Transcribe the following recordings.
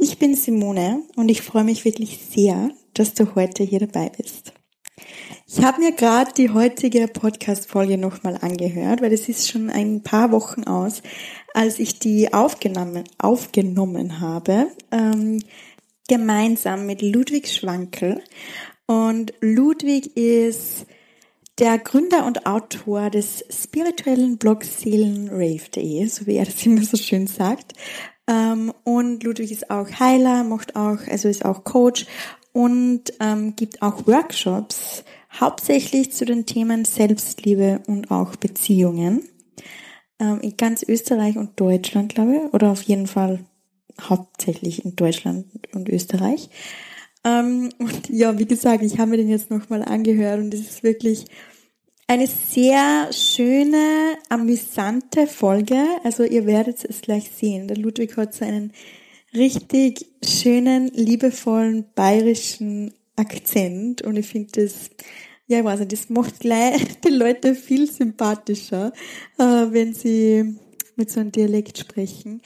Ich bin Simone und ich freue mich wirklich sehr, dass du heute hier dabei bist. Ich habe mir gerade die heutige Podcast-Folge nochmal angehört, weil es ist schon ein paar Wochen aus, als ich die aufgenommen, aufgenommen habe, ähm, gemeinsam mit Ludwig Schwankel. Und Ludwig ist der Gründer und Autor des spirituellen Blogs Seelenrave.de, so wie er das immer so schön sagt. Ähm, und Ludwig ist auch Heiler, macht auch, also ist auch Coach und ähm, gibt auch Workshops, hauptsächlich zu den Themen Selbstliebe und auch Beziehungen. Ähm, in ganz Österreich und Deutschland, glaube ich, oder auf jeden Fall hauptsächlich in Deutschland und Österreich. Ähm, und ja, wie gesagt, ich habe mir den jetzt nochmal angehört und es ist wirklich eine sehr schöne, amüsante Folge. Also ihr werdet es gleich sehen. Der Ludwig hat so einen richtig schönen, liebevollen bayerischen Akzent und ich finde das, ja, ich weiß nicht, das macht gleich die Leute viel sympathischer, äh, wenn sie mit so einem Dialekt sprechen.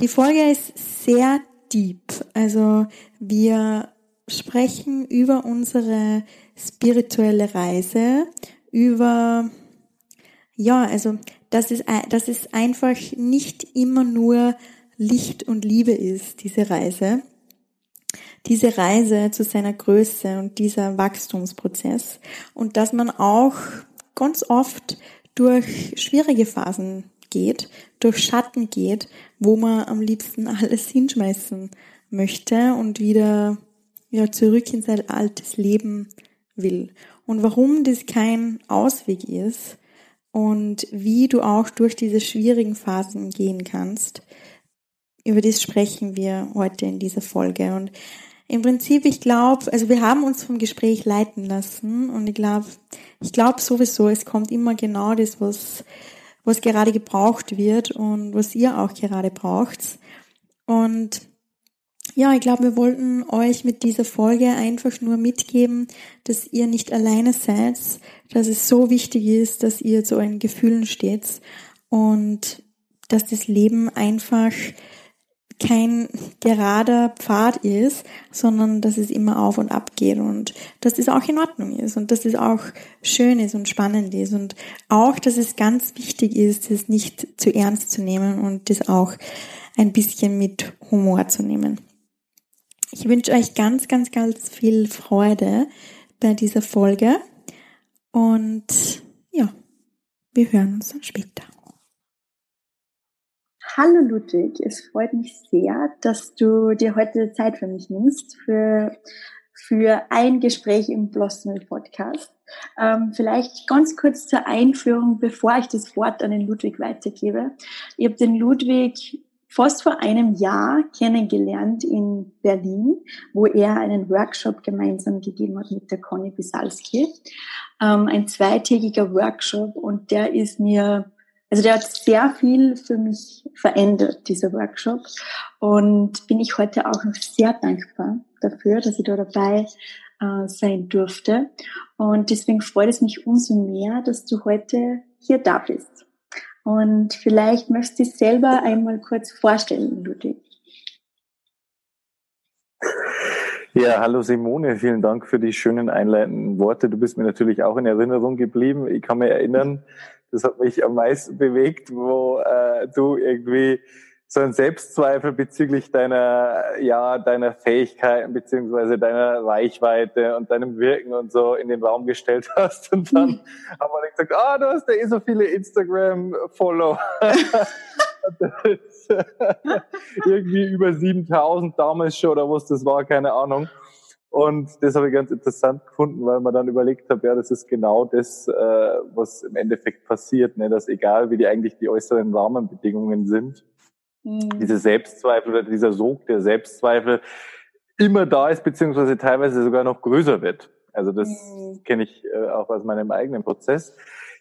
Die Folge ist sehr deep. Also wir sprechen über unsere spirituelle Reise, über, ja, also, dass es, dass es einfach nicht immer nur Licht und Liebe ist, diese Reise. Diese Reise zu seiner Größe und dieser Wachstumsprozess. Und dass man auch ganz oft durch schwierige Phasen geht, durch Schatten geht, wo man am liebsten alles hinschmeißen möchte und wieder ja, zurück in sein altes Leben will. Und warum das kein Ausweg ist und wie du auch durch diese schwierigen Phasen gehen kannst, über das sprechen wir heute in dieser Folge. Und im Prinzip, ich glaube, also wir haben uns vom Gespräch leiten lassen und ich glaube, ich glaube sowieso, es kommt immer genau das, was, was gerade gebraucht wird und was ihr auch gerade braucht. Und ja, ich glaube, wir wollten euch mit dieser Folge einfach nur mitgeben, dass ihr nicht alleine seid, dass es so wichtig ist, dass ihr zu euren Gefühlen steht und dass das Leben einfach kein gerader Pfad ist, sondern dass es immer auf und ab geht und dass das auch in Ordnung ist und dass das auch schön ist und spannend ist und auch, dass es ganz wichtig ist, es nicht zu ernst zu nehmen und das auch ein bisschen mit Humor zu nehmen. Ich wünsche euch ganz, ganz, ganz viel Freude bei dieser Folge und ja, wir hören uns dann später. Hallo Ludwig, es freut mich sehr, dass du dir heute Zeit für mich nimmst, für, für ein Gespräch im Blossom Podcast. Ähm, vielleicht ganz kurz zur Einführung, bevor ich das Wort an den Ludwig weitergebe. Ich habe den Ludwig fast vor einem Jahr kennengelernt in Berlin, wo er einen Workshop gemeinsam gegeben hat mit der Conny Bisalski. Ähm, ein zweitägiger Workshop und der ist mir also der hat sehr viel für mich verändert, dieser Workshop. Und bin ich heute auch noch sehr dankbar dafür, dass ich da dabei äh, sein durfte. Und deswegen freut es mich umso mehr, dass du heute hier da bist. Und vielleicht möchtest du dich selber einmal kurz vorstellen, Ludwig. Ja, hallo Simone, vielen Dank für die schönen einleitenden Worte. Du bist mir natürlich auch in Erinnerung geblieben. Ich kann mich erinnern, das hat mich am meisten bewegt, wo äh, du irgendwie so einen Selbstzweifel bezüglich deiner, ja, deiner Fähigkeiten beziehungsweise deiner Reichweite und deinem Wirken und so in den Raum gestellt hast. Und dann mhm. haben wir gesagt, ah, du hast ja eh so viele Instagram-Follower. irgendwie über 7000 damals schon oder was das war, keine Ahnung. Und das habe ich ganz interessant gefunden, weil man dann überlegt hat, ja, das ist genau das, äh, was im Endeffekt passiert, ne? dass egal wie die eigentlich die äußeren Rahmenbedingungen sind, mhm. diese Selbstzweifel oder dieser Sog der Selbstzweifel immer da ist, beziehungsweise teilweise sogar noch größer wird. Also das mhm. kenne ich äh, auch aus meinem eigenen Prozess.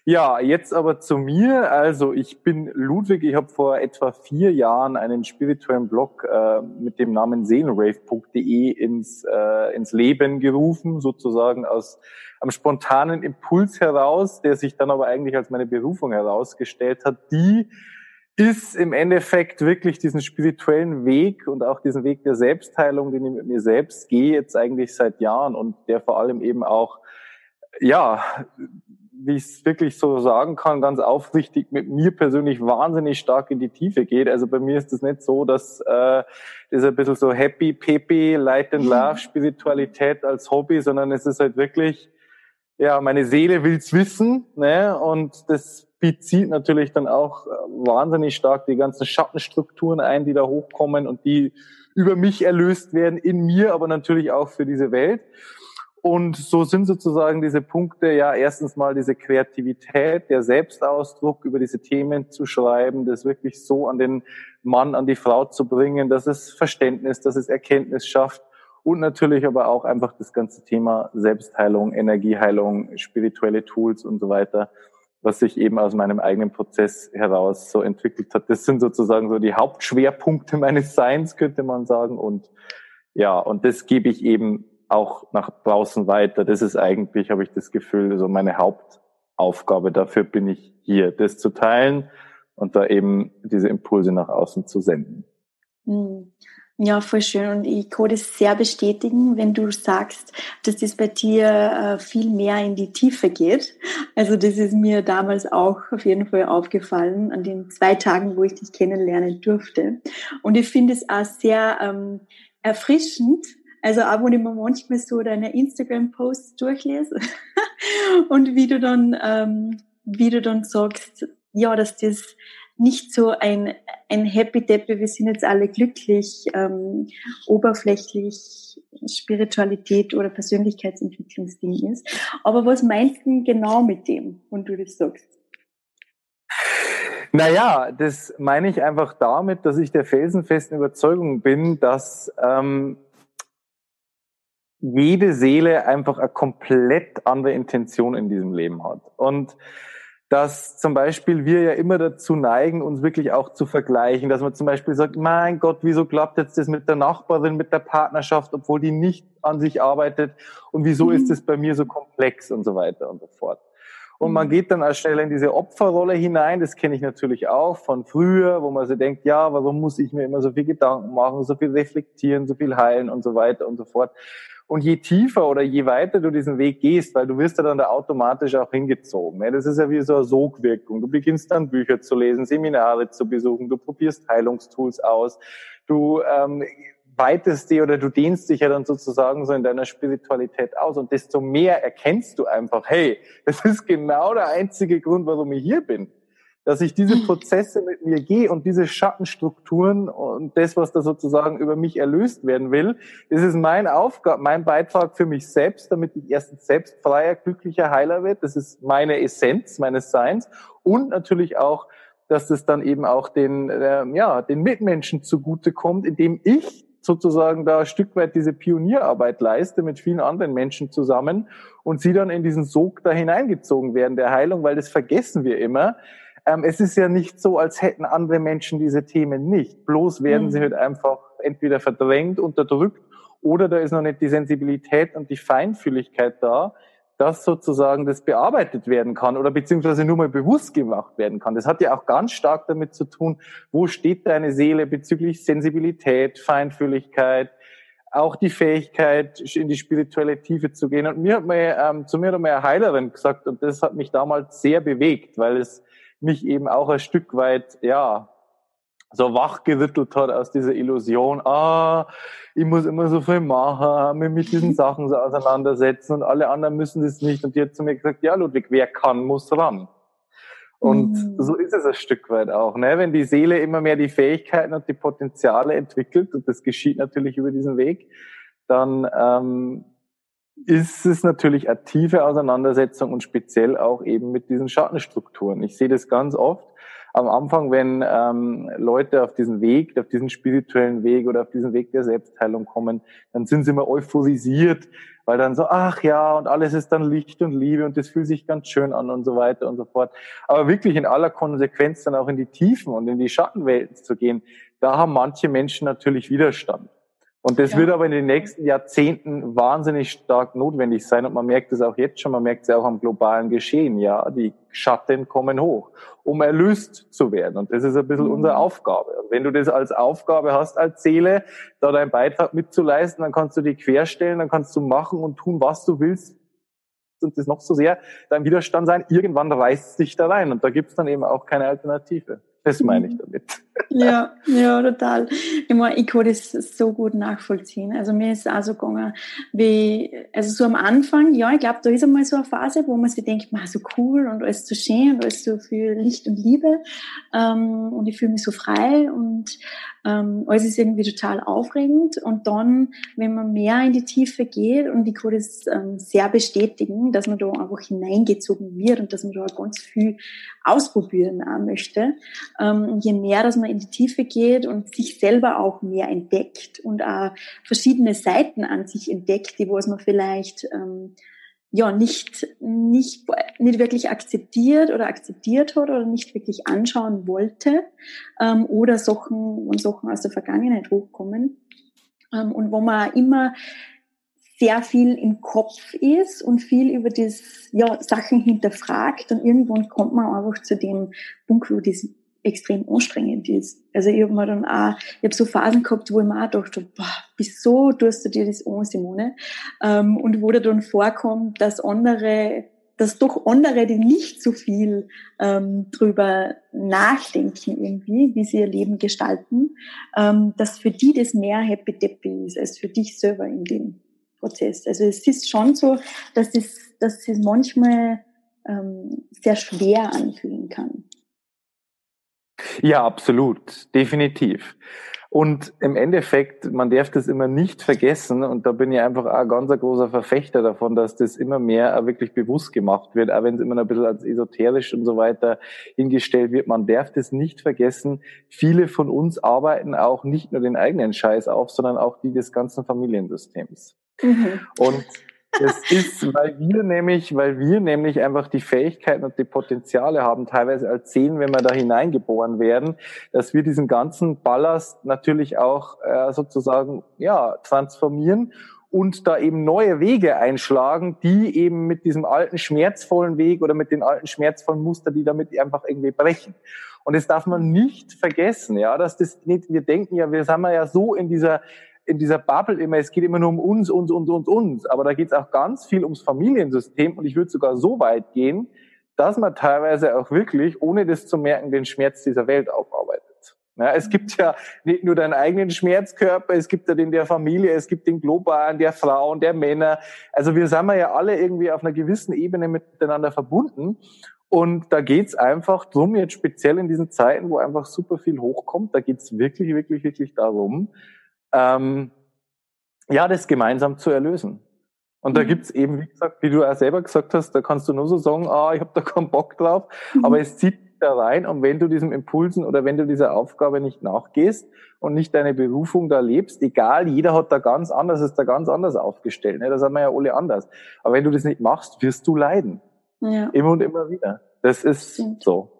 Ja, jetzt aber zu mir. Also ich bin Ludwig. Ich habe vor etwa vier Jahren einen spirituellen Blog äh, mit dem Namen seelenrave.de ins, äh, ins Leben gerufen, sozusagen aus einem spontanen Impuls heraus, der sich dann aber eigentlich als meine Berufung herausgestellt hat, die ist im Endeffekt wirklich diesen spirituellen Weg und auch diesen Weg der Selbstheilung, den ich mit mir selbst gehe, jetzt eigentlich seit Jahren und der vor allem eben auch, ja, wie ich es wirklich so sagen kann, ganz aufrichtig mit mir persönlich wahnsinnig stark in die Tiefe geht. Also bei mir ist es nicht so, dass äh, das ein bisschen so happy, peppy, light and love Spiritualität als Hobby, sondern es ist halt wirklich, ja, meine Seele will's wissen, ne? Und das bezieht natürlich dann auch wahnsinnig stark die ganzen Schattenstrukturen ein, die da hochkommen und die über mich erlöst werden in mir, aber natürlich auch für diese Welt. Und so sind sozusagen diese Punkte ja erstens mal diese Kreativität, der Selbstausdruck über diese Themen zu schreiben, das wirklich so an den Mann, an die Frau zu bringen, dass es Verständnis, dass es Erkenntnis schafft und natürlich aber auch einfach das ganze Thema Selbstheilung, Energieheilung, spirituelle Tools und so weiter, was sich eben aus meinem eigenen Prozess heraus so entwickelt hat. Das sind sozusagen so die Hauptschwerpunkte meines Seins, könnte man sagen. Und ja, und das gebe ich eben auch nach draußen weiter. Das ist eigentlich, habe ich das Gefühl, so meine Hauptaufgabe. Dafür bin ich hier, das zu teilen und da eben diese Impulse nach außen zu senden. Hm. Ja, voll schön. Und ich kann das sehr bestätigen, wenn du sagst, dass das bei dir äh, viel mehr in die Tiefe geht. Also das ist mir damals auch auf jeden Fall aufgefallen an den zwei Tagen, wo ich dich kennenlernen durfte. Und ich finde es auch sehr ähm, erfrischend, also auch wenn ich mir manchmal so deine Instagram-Posts durchlese und wie du dann, ähm, wie du dann sagst, ja, dass das nicht so ein, ein Happy Deppy, wir sind jetzt alle glücklich, ähm, oberflächlich Spiritualität oder Persönlichkeitsentwicklungsding ist. Aber was meinst du genau mit dem, wenn du das sagst? Naja, das meine ich einfach damit, dass ich der felsenfesten Überzeugung bin, dass ähm, jede Seele einfach eine komplett andere Intention in diesem Leben hat. Und dass zum Beispiel wir ja immer dazu neigen, uns wirklich auch zu vergleichen, dass man zum Beispiel sagt, mein Gott, wieso klappt jetzt das mit der Nachbarin, mit der Partnerschaft, obwohl die nicht an sich arbeitet und wieso mhm. ist das bei mir so komplex und so weiter und so fort. Und man mhm. geht dann als schnell in diese Opferrolle hinein, das kenne ich natürlich auch von früher, wo man so denkt, ja, warum muss ich mir immer so viel Gedanken machen, so viel reflektieren, so viel heilen und so weiter und so fort. Und je tiefer oder je weiter du diesen Weg gehst, weil du wirst ja dann da automatisch auch hingezogen. Das ist ja wie so eine Sogwirkung. Du beginnst dann Bücher zu lesen, Seminare zu besuchen, du probierst Heilungstools aus, du ähm, weitest dich oder du dehnst dich ja dann sozusagen so in deiner Spiritualität aus und desto mehr erkennst du einfach, hey, das ist genau der einzige Grund, warum ich hier bin dass ich diese Prozesse mit mir gehe und diese Schattenstrukturen und das, was da sozusagen über mich erlöst werden will, das ist mein Aufgabe, mein Beitrag für mich selbst, damit ich erstens selbst freier, glücklicher, heiler wird. Das ist meine Essenz meines Seins und natürlich auch, dass das dann eben auch den, äh, ja, den Mitmenschen zugute kommt, indem ich sozusagen da ein Stück weit diese Pionierarbeit leiste mit vielen anderen Menschen zusammen und sie dann in diesen Sog da hineingezogen werden der Heilung, weil das vergessen wir immer ähm, es ist ja nicht so, als hätten andere Menschen diese Themen nicht. Bloß werden mhm. sie halt einfach entweder verdrängt, unterdrückt oder da ist noch nicht die Sensibilität und die Feinfühligkeit da, dass sozusagen das bearbeitet werden kann oder beziehungsweise nur mal bewusst gemacht werden kann. Das hat ja auch ganz stark damit zu tun, wo steht deine Seele bezüglich Sensibilität, Feinfühligkeit, auch die Fähigkeit, in die spirituelle Tiefe zu gehen. Und mir hat mal, ähm, zu mir hat mal eine Heilerin gesagt, und das hat mich damals sehr bewegt, weil es mich eben auch ein Stück weit, ja, so wachgerüttelt hat aus dieser Illusion, ah, ich muss immer so viel machen, mich mit diesen Sachen so auseinandersetzen und alle anderen müssen das nicht. Und die hat zu mir gesagt, ja, Ludwig, wer kann, muss ran. Und mhm. so ist es ein Stück weit auch, ne? Wenn die Seele immer mehr die Fähigkeiten und die Potenziale entwickelt, und das geschieht natürlich über diesen Weg, dann ähm, ist es natürlich eine tiefe Auseinandersetzung und speziell auch eben mit diesen Schattenstrukturen. Ich sehe das ganz oft, am Anfang, wenn ähm, Leute auf diesen Weg, auf diesen spirituellen Weg oder auf diesen Weg der Selbstheilung kommen, dann sind sie immer euphorisiert, weil dann so, ach ja, und alles ist dann Licht und Liebe und das fühlt sich ganz schön an und so weiter und so fort. Aber wirklich in aller Konsequenz dann auch in die Tiefen und in die Schattenwelten zu gehen, da haben manche Menschen natürlich Widerstand. Und das ja. wird aber in den nächsten Jahrzehnten wahnsinnig stark notwendig sein. Und man merkt es auch jetzt schon, man merkt es auch am globalen Geschehen. Ja, die Schatten kommen hoch, um erlöst zu werden. Und das ist ein bisschen mhm. unsere Aufgabe. Und wenn du das als Aufgabe hast, als Seele, da deinen Beitrag mitzuleisten, dann kannst du die querstellen, dann kannst du machen und tun, was du willst. Und das noch so sehr dein Widerstand sein. Irgendwann reißt es dich da rein. Und da gibt es dann eben auch keine Alternative. Das meine ich mhm. damit. Ja, ja, total. Ich, meine, ich kann das so gut nachvollziehen. Also mir ist es auch so gegangen, wie, also so am Anfang, ja, ich glaube, da ist einmal so eine Phase, wo man sich denkt, man, so cool und alles so schön und alles so viel Licht und Liebe ähm, und ich fühle mich so frei und ähm, alles ist irgendwie total aufregend. Und dann, wenn man mehr in die Tiefe geht, und ich kann das ähm, sehr bestätigen, dass man da einfach hineingezogen wird und dass man da ganz viel ausprobieren möchte, ähm, je mehr, dass man in die Tiefe geht und sich selber auch mehr entdeckt und auch verschiedene Seiten an sich entdeckt, die was man vielleicht ähm, ja nicht nicht nicht wirklich akzeptiert oder akzeptiert hat oder nicht wirklich anschauen wollte ähm, oder Sachen und Sachen aus der Vergangenheit hochkommen ähm, und wo man immer sehr viel im Kopf ist und viel über das ja Sachen hinterfragt und irgendwann kommt man einfach zu dem Punkt, wo das extrem anstrengend ist. Also ich habe mir dann auch, ich habe so Phasen gehabt, wo ich mir auch dachte, boah, wieso tust du dir das an, Simone? Ähm, und wo da dann vorkommt, dass andere, dass doch andere, die nicht so viel ähm, drüber nachdenken irgendwie, wie sie ihr Leben gestalten, ähm, dass für die das mehr Happy Deppy ist als für dich selber in dem Prozess. Also es ist schon so, dass es, dass es manchmal ähm, sehr schwer anfühlen kann. Ja, absolut, definitiv. Und im Endeffekt, man darf das immer nicht vergessen, und da bin ich einfach auch ein ganz großer Verfechter davon, dass das immer mehr wirklich bewusst gemacht wird, auch wenn es immer ein bisschen als esoterisch und so weiter hingestellt wird. Man darf das nicht vergessen. Viele von uns arbeiten auch nicht nur den eigenen Scheiß auf, sondern auch die des ganzen Familiensystems. Mhm. Und das ist, weil wir nämlich, weil wir nämlich einfach die Fähigkeiten und die Potenziale haben, teilweise als Zehn, wenn wir da hineingeboren werden, dass wir diesen ganzen Ballast natürlich auch äh, sozusagen ja transformieren und da eben neue Wege einschlagen, die eben mit diesem alten schmerzvollen Weg oder mit den alten schmerzvollen Muster, die damit einfach irgendwie brechen. Und das darf man nicht vergessen, ja, dass das nicht, wir denken ja, wir sind ja so in dieser in dieser Bubble immer, es geht immer nur um uns, uns, uns, uns, uns. Aber da geht es auch ganz viel ums Familiensystem und ich würde sogar so weit gehen, dass man teilweise auch wirklich, ohne das zu merken, den Schmerz dieser Welt aufarbeitet. Ja, es gibt ja nicht nur deinen eigenen Schmerzkörper, es gibt ja den der Familie, es gibt den globalen, der Frauen, der Männer. Also wir sind ja alle irgendwie auf einer gewissen Ebene miteinander verbunden. Und da geht's einfach drum, jetzt speziell in diesen Zeiten, wo einfach super viel hochkommt, da geht's wirklich, wirklich, wirklich darum, ähm, ja, das gemeinsam zu erlösen. Und da mhm. gibt's eben, wie gesagt, wie du auch selber gesagt hast, da kannst du nur so sagen, ah, ich habe da keinen Bock drauf, mhm. aber es zieht dich da rein und wenn du diesem Impulsen oder wenn du dieser Aufgabe nicht nachgehst und nicht deine Berufung da lebst, egal, jeder hat da ganz anders, ist da ganz anders aufgestellt, ne? das haben wir ja alle anders. Aber wenn du das nicht machst, wirst du leiden. Ja. Immer und immer wieder. Das ist Stimmt. so.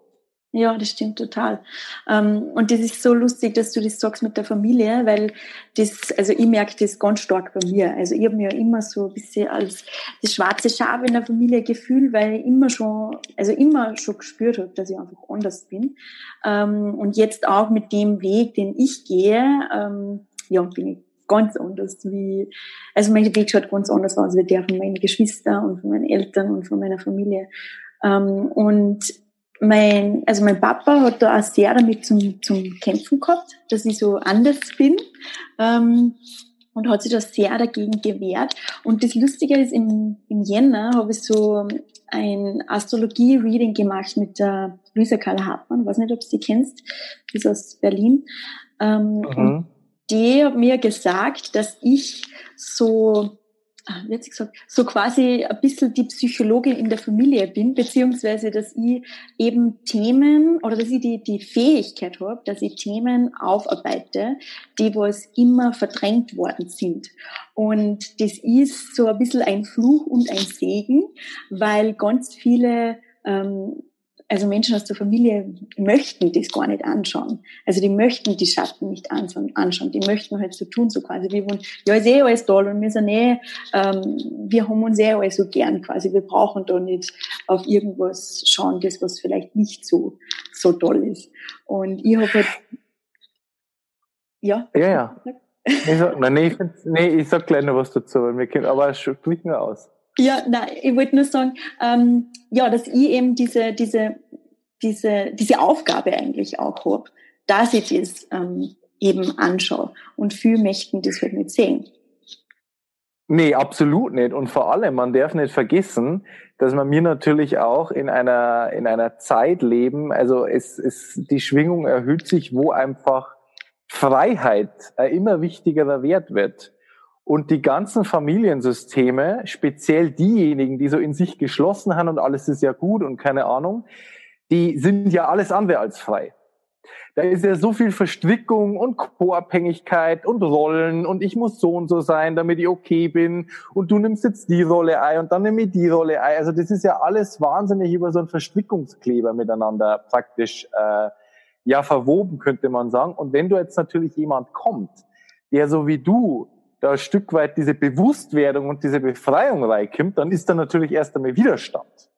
Ja, das stimmt total. Ähm, und das ist so lustig, dass du das sagst mit der Familie, weil das, also ich merke das ganz stark bei mir. Also ich habe mir ja immer so ein bisschen als das schwarze Schaf in der Familie gefühlt, weil ich immer schon, also immer schon gespürt habe, dass ich einfach anders bin. Ähm, und jetzt auch mit dem Weg, den ich gehe, ähm, ja, bin ich ganz anders wie, also mein Weg schaut ganz anders aus wie der von meinen Geschwistern und von meinen Eltern und von meiner Familie. und mein, also mein Papa hat da auch sehr damit zum, zum Kämpfen gehabt, dass ich so anders bin. Ähm, und hat sich da sehr dagegen gewehrt. Und das Lustige ist, im, im Jänner habe ich so ein Astrologie-Reading gemacht mit der Luisa Karl Hartmann. Ich weiß nicht, ob du sie kennst. Die ist aus Berlin. Ähm, mhm. Und die hat mir gesagt, dass ich so ah, sie gesagt, so quasi ein bisschen die Psychologin in der Familie bin, beziehungsweise dass ich eben Themen oder dass ich die, die Fähigkeit habe, dass ich Themen aufarbeite, die was immer verdrängt worden sind. Und das ist so ein bisschen ein Fluch und ein Segen, weil ganz viele ähm, also Menschen aus der Familie möchten das gar nicht anschauen. Also die möchten die Schatten nicht anschauen. Die möchten halt so tun, so quasi wie wollen, ja, ist eh alles toll und wir sind eh, ähm, wir haben uns eh alles so gern quasi. Wir brauchen da nicht auf irgendwas schauen, das was vielleicht nicht so, so toll ist. Und ich habe halt, ja. Ja, ja. Ich sag, nein, nee, ich, nee, ich sag gleich noch was dazu, weil wir können, aber sprich nur aus. Ja, nein, ich wollte nur sagen, ähm, ja, dass ich eben diese, diese, diese, diese Aufgabe eigentlich auch habe, dass ich das ähm, eben anschaue. Und viele möchten das halt nicht sehen. Nee, absolut nicht. Und vor allem, man darf nicht vergessen, dass man mir natürlich auch in einer, in einer Zeit leben, also es, es, die Schwingung erhöht sich, wo einfach Freiheit ein immer wichtigerer Wert wird. Und die ganzen Familiensysteme, speziell diejenigen, die so in sich geschlossen haben und alles ist ja gut und keine Ahnung, die sind ja alles andere als frei. Da ist ja so viel Verstrickung und Co-Abhängigkeit und Rollen und ich muss so und so sein, damit ich okay bin und du nimmst jetzt die Rolle ein und dann nehme ich die Rolle ein. Also das ist ja alles wahnsinnig über so einen Verstrickungskleber miteinander praktisch äh, ja verwoben, könnte man sagen. Und wenn du jetzt natürlich jemand kommt, der so wie du da ein Stück weit diese Bewusstwerdung und diese Befreiung reinkommt, dann ist da natürlich erst einmal Widerstand.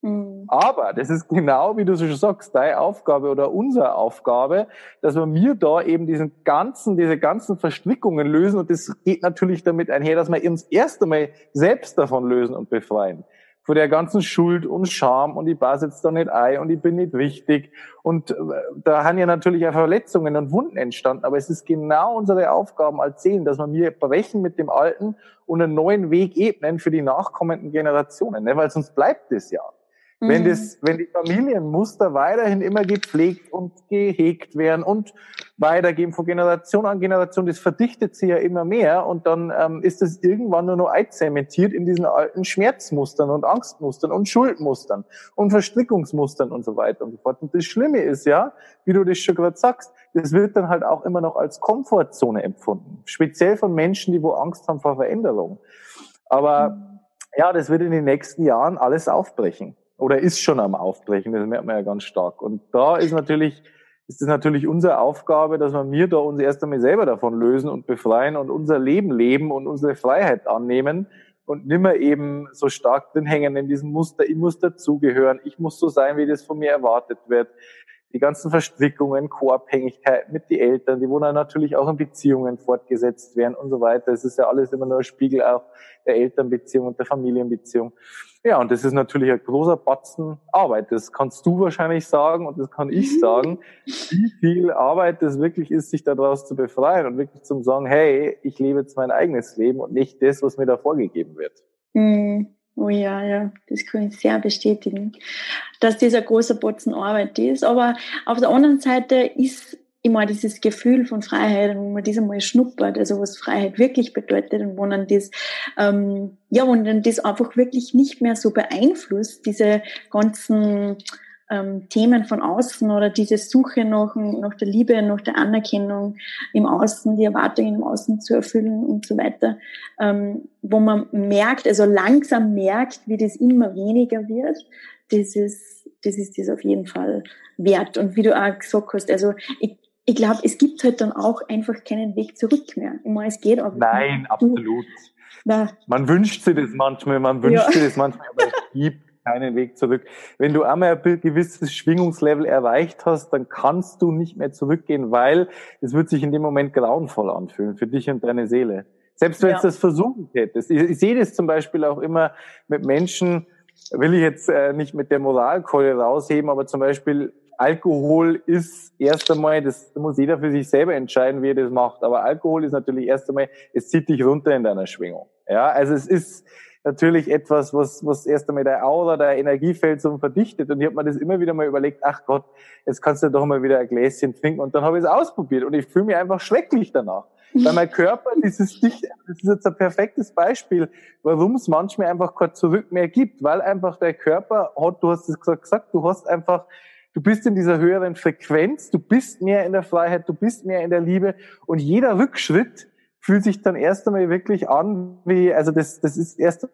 Mhm. Aber das ist genau, wie du so schon sagst, deine Aufgabe oder unsere Aufgabe, dass wir mir da eben diesen ganzen, diese ganzen Verstrickungen lösen und das geht natürlich damit einher, dass wir uns erst einmal selbst davon lösen und befreien vor der ganzen Schuld und Scham und ich passe jetzt da nicht ein und ich bin nicht wichtig. Und äh, da haben ja natürlich auch Verletzungen und Wunden entstanden. Aber es ist genau unsere Aufgaben als Seelen, dass wir mir brechen mit dem Alten und einen neuen Weg ebnen für die nachkommenden Generationen. Ne? Weil sonst bleibt es ja. Mhm. Wenn, das, wenn die Familienmuster weiterhin immer gepflegt und gehegt werden und weitergeben von Generation an Generation, das verdichtet sich ja immer mehr und dann ähm, ist es irgendwann nur noch einzementiert in diesen alten Schmerzmustern und Angstmustern und Schuldmustern und Verstrickungsmustern und so weiter und so fort. Und das Schlimme ist ja, wie du das schon gerade sagst, das wird dann halt auch immer noch als Komfortzone empfunden, speziell von Menschen, die wo Angst haben vor Veränderung. Aber mhm. ja, das wird in den nächsten Jahren alles aufbrechen oder ist schon am Aufbrechen, das merkt man ja ganz stark. Und da ist natürlich, ist es natürlich unsere Aufgabe, dass wir da uns erst einmal selber davon lösen und befreien und unser Leben leben und unsere Freiheit annehmen und nimmer eben so stark drin hängen in diesem Muster, ich muss dazugehören, ich muss so sein, wie das von mir erwartet wird die ganzen Verstrickungen, Co-Abhängigkeit mit den Eltern, die wo dann natürlich auch in Beziehungen fortgesetzt werden und so weiter. Es ist ja alles immer nur ein Spiegel auch der Elternbeziehung und der Familienbeziehung. Ja, und das ist natürlich ein großer Batzen Arbeit. Das kannst du wahrscheinlich sagen und das kann ich sagen, wie viel Arbeit das wirklich ist, sich daraus zu befreien und wirklich zum sagen, hey, ich lebe jetzt mein eigenes Leben und nicht das, was mir da vorgegeben wird. Mhm. Oh ja, ja, das kann ich sehr bestätigen, dass das ein großer Batzen Arbeit ist. Aber auf der anderen Seite ist immer dieses Gefühl von Freiheit, wo man das einmal schnuppert, also was Freiheit wirklich bedeutet und wo dann das, ähm, ja, wo dann das einfach wirklich nicht mehr so beeinflusst, diese ganzen ähm, Themen von außen oder diese Suche nach, nach der Liebe, nach der Anerkennung im Außen, die Erwartungen im Außen zu erfüllen und so weiter, ähm, wo man merkt, also langsam merkt, wie das immer weniger wird, das ist, das ist das auf jeden Fall wert. Und wie du auch gesagt hast, also ich, ich glaube, es gibt halt dann auch einfach keinen Weg zurück mehr. Ich meine, es geht aber. Nein, absolut. Na, man wünscht sich das manchmal, man wünscht ja. sich das manchmal, aber es gibt keinen Weg zurück. Wenn du einmal ein gewisses Schwingungslevel erreicht hast, dann kannst du nicht mehr zurückgehen, weil es wird sich in dem Moment grauenvoll anfühlen für dich und deine Seele. Selbst wenn ja. du das versuchen hättest. Ich, ich, sehe das zum Beispiel auch immer mit Menschen, will ich jetzt äh, nicht mit der Moralkeule rausheben, aber zum Beispiel Alkohol ist erst einmal, das muss jeder für sich selber entscheiden, wie er das macht. Aber Alkohol ist natürlich erst einmal, es zieht dich runter in deiner Schwingung. Ja, also es ist, natürlich etwas, was, was erst einmal der Aura, der Energiefeld so verdichtet. Und ich habe mir das immer wieder mal überlegt, ach Gott, jetzt kannst du doch mal wieder ein Gläschen trinken. Und dann habe ich es ausprobiert und ich fühle mich einfach schrecklich danach. Weil mein Körper, dieses Dicht, das ist jetzt ein perfektes Beispiel, warum es manchmal einfach kein Zurück mehr gibt, weil einfach der Körper hat, du hast es gesagt, du hast einfach, du bist in dieser höheren Frequenz, du bist mehr in der Freiheit, du bist mehr in der Liebe und jeder Rückschritt fühlt sich dann erst einmal wirklich an, wie, also das, das ist erst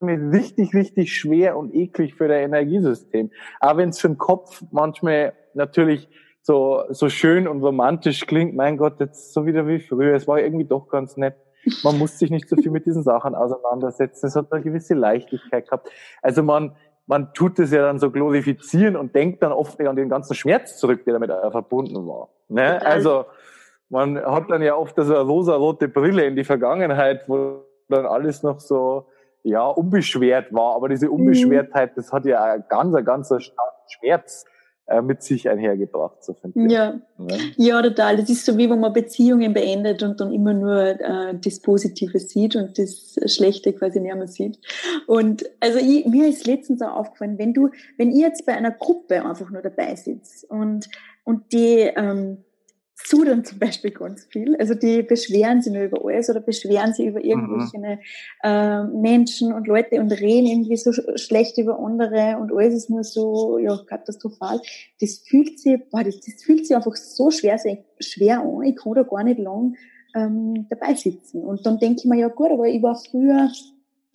einmal richtig, richtig schwer und eklig für das Energiesystem. Aber wenn es für den Kopf manchmal natürlich so, so schön und romantisch klingt, mein Gott, jetzt so wieder wie früher. Es war irgendwie doch ganz nett. Man muss sich nicht so viel mit diesen Sachen auseinandersetzen. Es hat eine gewisse Leichtigkeit gehabt. Also man, man tut es ja dann so glorifizieren und denkt dann oft an den ganzen Schmerz zurück, der damit verbunden war. Ne? Also man hat dann ja oft so eine rosa-rote Brille in die Vergangenheit, wo dann alles noch so ja unbeschwert war. Aber diese mhm. Unbeschwertheit, das hat ja einen ganz, ganz starken Schmerz äh, mit sich einhergebracht, so finde ich. Ja. ja. ja, total. Das ist so wie wenn man Beziehungen beendet und dann immer nur äh, das Positive sieht und das Schlechte quasi nicht mehr sieht. Und also ich, mir ist letztens auch aufgefallen, wenn du, wenn ihr jetzt bei einer Gruppe einfach nur dabei sitzt und und die ähm, sudern zum Beispiel ganz viel. Also die beschweren sich nur über alles oder beschweren sich über irgendwelche mhm. äh, Menschen und Leute und reden irgendwie so schlecht über andere und alles ist nur so ja, katastrophal. Das fühlt sich, boah, das, das fühlt sich einfach so schwer, schwer an. Ich kann da gar nicht lang ähm, dabei sitzen. Und dann denke ich mir, ja gut, aber ich war früher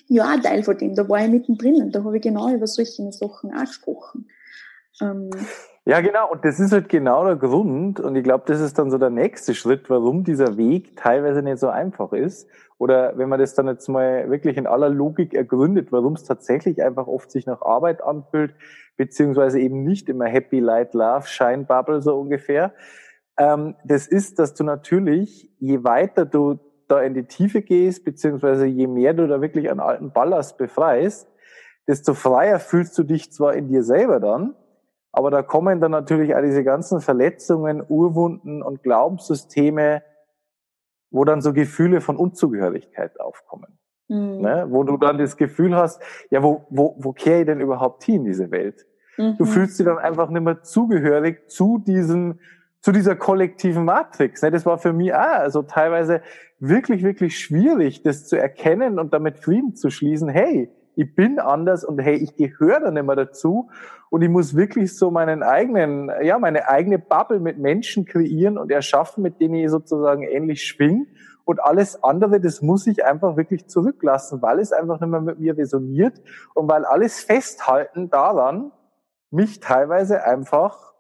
ja ein Teil von dem, da war ich mittendrin und da habe ich genau über solche Sachen auch gesprochen. Ähm, ja, genau. Und das ist halt genau der Grund. Und ich glaube, das ist dann so der nächste Schritt, warum dieser Weg teilweise nicht so einfach ist. Oder wenn man das dann jetzt mal wirklich in aller Logik ergründet, warum es tatsächlich einfach oft sich nach Arbeit anfühlt, beziehungsweise eben nicht immer Happy, Light, Love, Shine Bubble so ungefähr. Ähm, das ist, dass du natürlich, je weiter du da in die Tiefe gehst, beziehungsweise je mehr du da wirklich an alten Ballast befreist, desto freier fühlst du dich zwar in dir selber dann, aber da kommen dann natürlich auch diese ganzen Verletzungen, Urwunden und Glaubenssysteme, wo dann so Gefühle von Unzugehörigkeit aufkommen. Mhm. Ne? Wo du dann das Gefühl hast, ja, wo, wo, wo kehre ich denn überhaupt hin in diese Welt? Mhm. Du fühlst dich dann einfach nicht mehr zugehörig zu diesem, zu dieser kollektiven Matrix. Ne? Das war für mich auch also teilweise wirklich, wirklich schwierig, das zu erkennen und damit Frieden zu schließen. Hey, ich bin anders und hey, ich gehöre da nicht mehr dazu. Und ich muss wirklich so meinen eigenen, ja, meine eigene Bubble mit Menschen kreieren und erschaffen, mit denen ich sozusagen ähnlich schwing. Und alles andere, das muss ich einfach wirklich zurücklassen, weil es einfach nicht mehr mit mir resoniert und weil alles Festhalten daran mich teilweise einfach,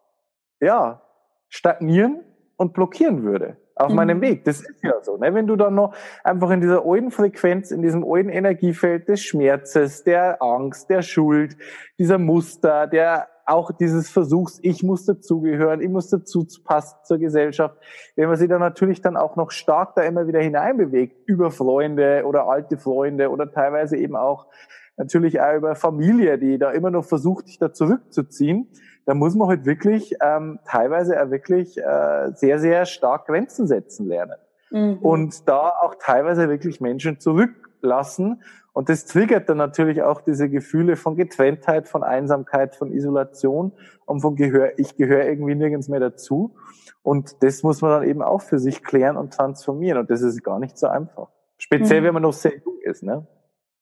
ja, stagnieren und blockieren würde auf mhm. meinem Weg. Das ist ja so. Ne? Wenn du dann noch einfach in dieser alten Frequenz, in diesem alten Energiefeld des Schmerzes, der Angst, der Schuld, dieser Muster, der auch dieses Versuchs, ich muss dazugehören, ich muss dazu passen zur Gesellschaft, wenn man sich dann natürlich dann auch noch stark da immer wieder hineinbewegt, über Freunde oder alte Freunde oder teilweise eben auch natürlich auch über Familie, die da immer noch versucht, dich da zurückzuziehen, da muss man halt wirklich ähm, teilweise auch wirklich äh, sehr, sehr stark Grenzen setzen lernen. Mhm. Und da auch teilweise wirklich Menschen zurücklassen. Und das triggert dann natürlich auch diese Gefühle von Getrenntheit, von Einsamkeit, von Isolation und von Gehör, ich gehöre irgendwie nirgends mehr dazu. Und das muss man dann eben auch für sich klären und transformieren. Und das ist gar nicht so einfach. Speziell, mhm. wenn man noch sehr jung ist, ne?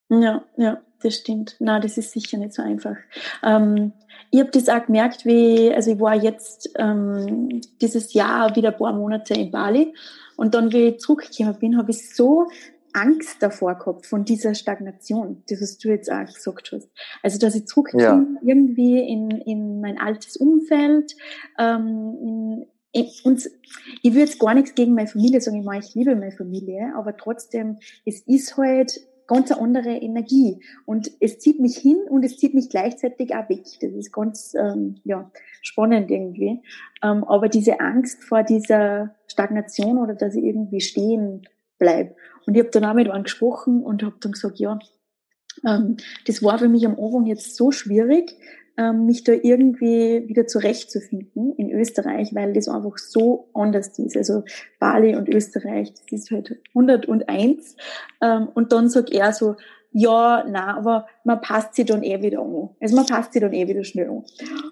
Ja, ja, das stimmt. Na, das ist sicher nicht so einfach. Ähm, ich habe das auch gemerkt, wie, also ich war jetzt ähm, dieses Jahr wieder ein paar Monate in Bali und dann, wie ich zurückgekommen bin, habe ich so Angst davor gehabt, von dieser Stagnation, das was du jetzt auch gesagt hast. Also, dass ich zurückkomme ja. irgendwie in, in mein altes Umfeld, ähm, in, und ich würde jetzt gar nichts gegen meine Familie sagen, ich, meine, ich liebe meine Familie, aber trotzdem, es ist halt ganz eine andere Energie. Und es zieht mich hin und es zieht mich gleichzeitig auch weg. Das ist ganz ähm, ja, spannend irgendwie. Ähm, aber diese Angst vor dieser Stagnation oder dass ich irgendwie stehen bleibe. Und ich habe dann auch mit einem gesprochen und habe dann gesagt, ja, ähm, das war für mich am Anfang jetzt so schwierig, ähm, mich da irgendwie wieder zurechtzufinden in Österreich, weil das einfach so anders ist. Also Bali und Österreich, das ist halt 101. Ähm, und dann sagt er so, ja, na, aber man passt sich dann eh wieder an. Also man passt sich dann eh wieder schnell an.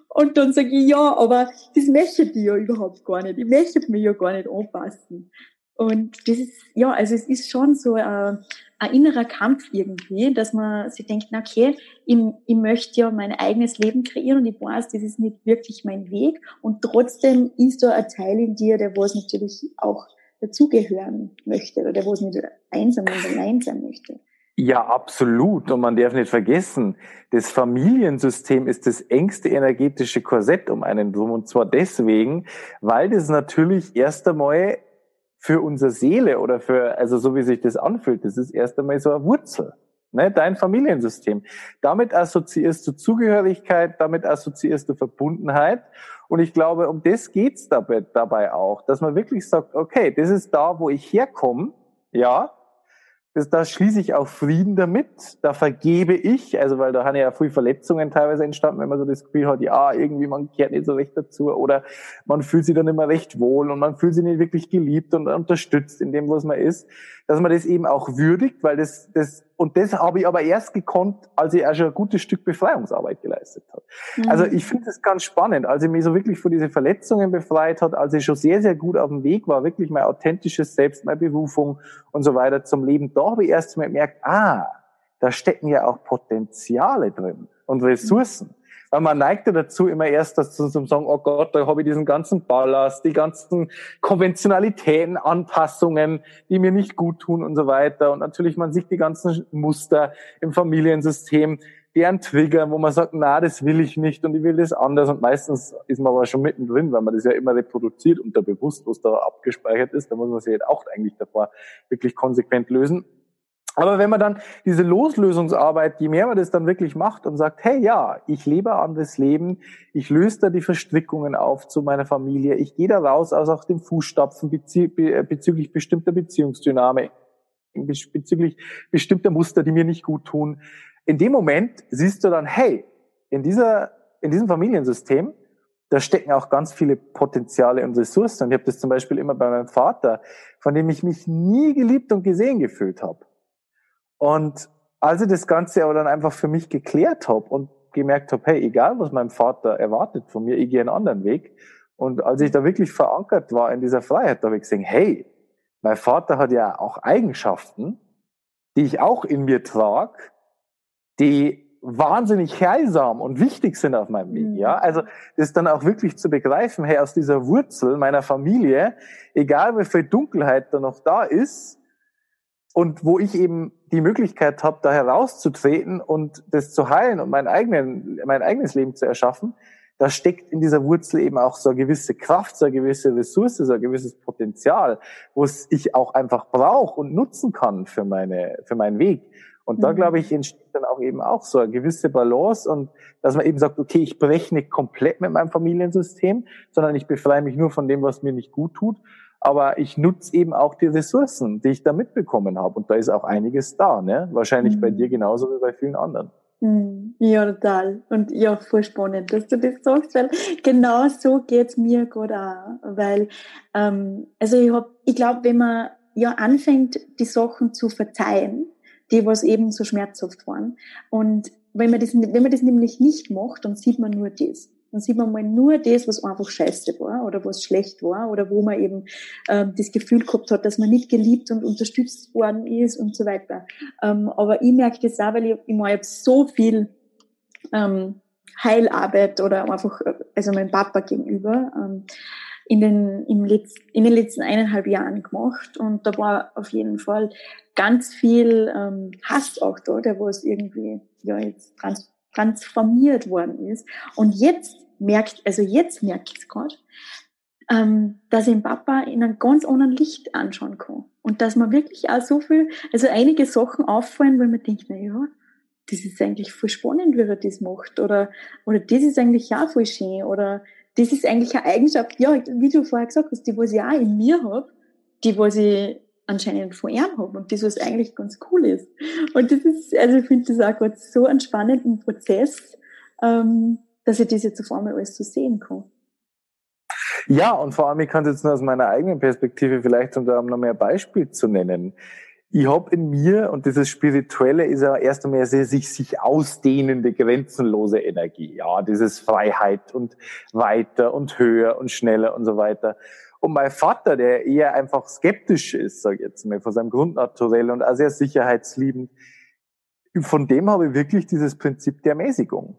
Und dann sage ich, ja, aber das möchte ich ja überhaupt gar nicht. Ich möchte mich ja gar nicht anpassen. Und das ist, ja, also es ist schon so ein, ein innerer Kampf irgendwie, dass man sich denkt, okay, ich, ich möchte ja mein eigenes Leben kreieren und ich weiß, das ist nicht wirklich mein Weg. Und trotzdem ist da ein Teil in dir, der was natürlich auch dazugehören möchte oder der was nicht einsam und allein sein möchte. Ja, absolut. Und man darf nicht vergessen, das Familiensystem ist das engste energetische Korsett um einen drum. Und zwar deswegen, weil das natürlich erst einmal für unsere Seele oder für, also so wie sich das anfühlt, das ist erst einmal so eine Wurzel. Ne, dein Familiensystem. Damit assoziierst du Zugehörigkeit, damit assoziierst du Verbundenheit. Und ich glaube, um das geht's dabei, dabei auch, dass man wirklich sagt, okay, das ist da, wo ich herkomme, ja, das, da schließe ich auch Frieden damit, da vergebe ich, also weil da haben ja viel Verletzungen teilweise entstanden, wenn man so das Gefühl hat, ja, irgendwie man kehrt nicht so recht dazu oder man fühlt sich dann immer recht wohl und man fühlt sich nicht wirklich geliebt und unterstützt in dem, was man ist, dass man das eben auch würdigt, weil das, das und das habe ich aber erst gekonnt, als ich auch schon ein gutes Stück Befreiungsarbeit geleistet habe. Mhm. Also ich finde das ganz spannend, als ich mich so wirklich von diesen Verletzungen befreit hat, als ich schon sehr, sehr gut auf dem Weg war, wirklich mein authentisches Selbst, meine Berufung und so weiter zum Leben, da habe ich erst mal gemerkt, ah, da stecken ja auch Potenziale drin und Ressourcen. Weil man neigt ja dazu, immer erst dazu zu sagen, oh Gott, da habe ich diesen ganzen Ballast, die ganzen Konventionalitäten, Anpassungen, die mir nicht gut tun und so weiter. Und natürlich, man sieht die ganzen Muster im Familiensystem, deren Trigger, wo man sagt, na, das will ich nicht und ich will das anders. Und meistens ist man aber schon mittendrin, weil man das ja immer reproduziert und da bewusst, was da abgespeichert ist. Da muss man sich halt auch eigentlich davor wirklich konsequent lösen. Aber wenn man dann diese Loslösungsarbeit, je mehr man das dann wirklich macht und sagt, hey ja, ich lebe ein anderes Leben, ich löse da die Verstrickungen auf zu meiner Familie, ich gehe da raus aus auch dem Fußstapfen bezü bezüglich bestimmter Beziehungsdynamik, bezüglich bestimmter Muster, die mir nicht gut tun. In dem Moment siehst du dann, hey, in dieser, in diesem Familiensystem, da stecken auch ganz viele Potenziale und Ressourcen. Und ich habe das zum Beispiel immer bei meinem Vater, von dem ich mich nie geliebt und gesehen gefühlt habe. Und als ich das Ganze aber dann einfach für mich geklärt habe und gemerkt habe, hey, egal was mein Vater erwartet von mir, ich gehe einen anderen Weg. Und als ich da wirklich verankert war in dieser Freiheit, da habe ich gesehen, hey, mein Vater hat ja auch Eigenschaften, die ich auch in mir trage, die wahnsinnig heilsam und wichtig sind auf meinem Weg. Ja, mhm. also das dann auch wirklich zu begreifen, hey, aus dieser Wurzel meiner Familie, egal wie viel Dunkelheit da noch da ist, und wo ich eben die Möglichkeit habe, da herauszutreten und das zu heilen und mein, eigenen, mein eigenes Leben zu erschaffen, da steckt in dieser Wurzel eben auch so eine gewisse Kraft, so eine gewisse Ressource, so ein gewisses Potenzial, wo es ich auch einfach brauche und nutzen kann für meine, für meinen Weg. Und da, mhm. glaube ich, entsteht dann auch eben auch so eine gewisse Balance und dass man eben sagt, okay, ich breche nicht komplett mit meinem Familiensystem, sondern ich befreie mich nur von dem, was mir nicht gut tut aber ich nutze eben auch die Ressourcen, die ich da mitbekommen habe. Und da ist auch einiges da, ne? Wahrscheinlich mhm. bei dir genauso wie bei vielen anderen. Mhm. Ja, total. Und ja, voll spannend, dass du das sagst, weil genau so geht's mir gerade auch. Weil, ähm, also ich hab, ich glaube, wenn man ja anfängt, die Sachen zu verzeihen, die was eben so schmerzhaft waren, und wenn man das, wenn man das nämlich nicht macht, dann sieht man nur das. Dann sieht man mal nur das, was einfach scheiße war oder was schlecht war oder wo man eben ähm, das Gefühl gehabt hat, dass man nicht geliebt und unterstützt worden ist und so weiter. Ähm, aber ich merke das auch, weil ich, ich, habe so viel ähm, Heilarbeit oder einfach, also meinem Papa gegenüber, ähm, in den, im Letz-, in den letzten eineinhalb Jahren gemacht und da war auf jeden Fall ganz viel ähm, Hass auch da, der was irgendwie ja jetzt trans transformiert worden ist. Und jetzt merkt, also jetzt es gerade, ähm, dass ich Papa in einem ganz anderen Licht anschauen kann. Und dass man wirklich auch so viel, also einige Sachen auffallen, wo man denkt, na ja, das ist eigentlich voll spannend, wie er das macht. Oder, oder das ist eigentlich auch voll schön. Oder das ist eigentlich eine Eigenschaft, ja, wie du vorher gesagt hast, die, was ich auch in mir habe, die, was ich anscheinend von ihm habe und das, was eigentlich ganz cool ist. Und das ist, also ich finde das auch gerade so einen spannenden Prozess, ähm, dass ich das jetzt auf einmal alles so sehen kann. Ja, und vor allem, ich kann es jetzt nur aus meiner eigenen Perspektive vielleicht, um da noch mehr Beispiel zu nennen. Ich habe in mir, und dieses Spirituelle ist ja erst einmal sehr sich, sich ausdehnende, grenzenlose Energie. Ja, dieses Freiheit und weiter und höher und schneller und so weiter. Und mein Vater, der eher einfach skeptisch ist, sag ich jetzt mal, von seinem Grundnaturell und auch sehr sicherheitsliebend, von dem habe ich wirklich dieses Prinzip der Mäßigung.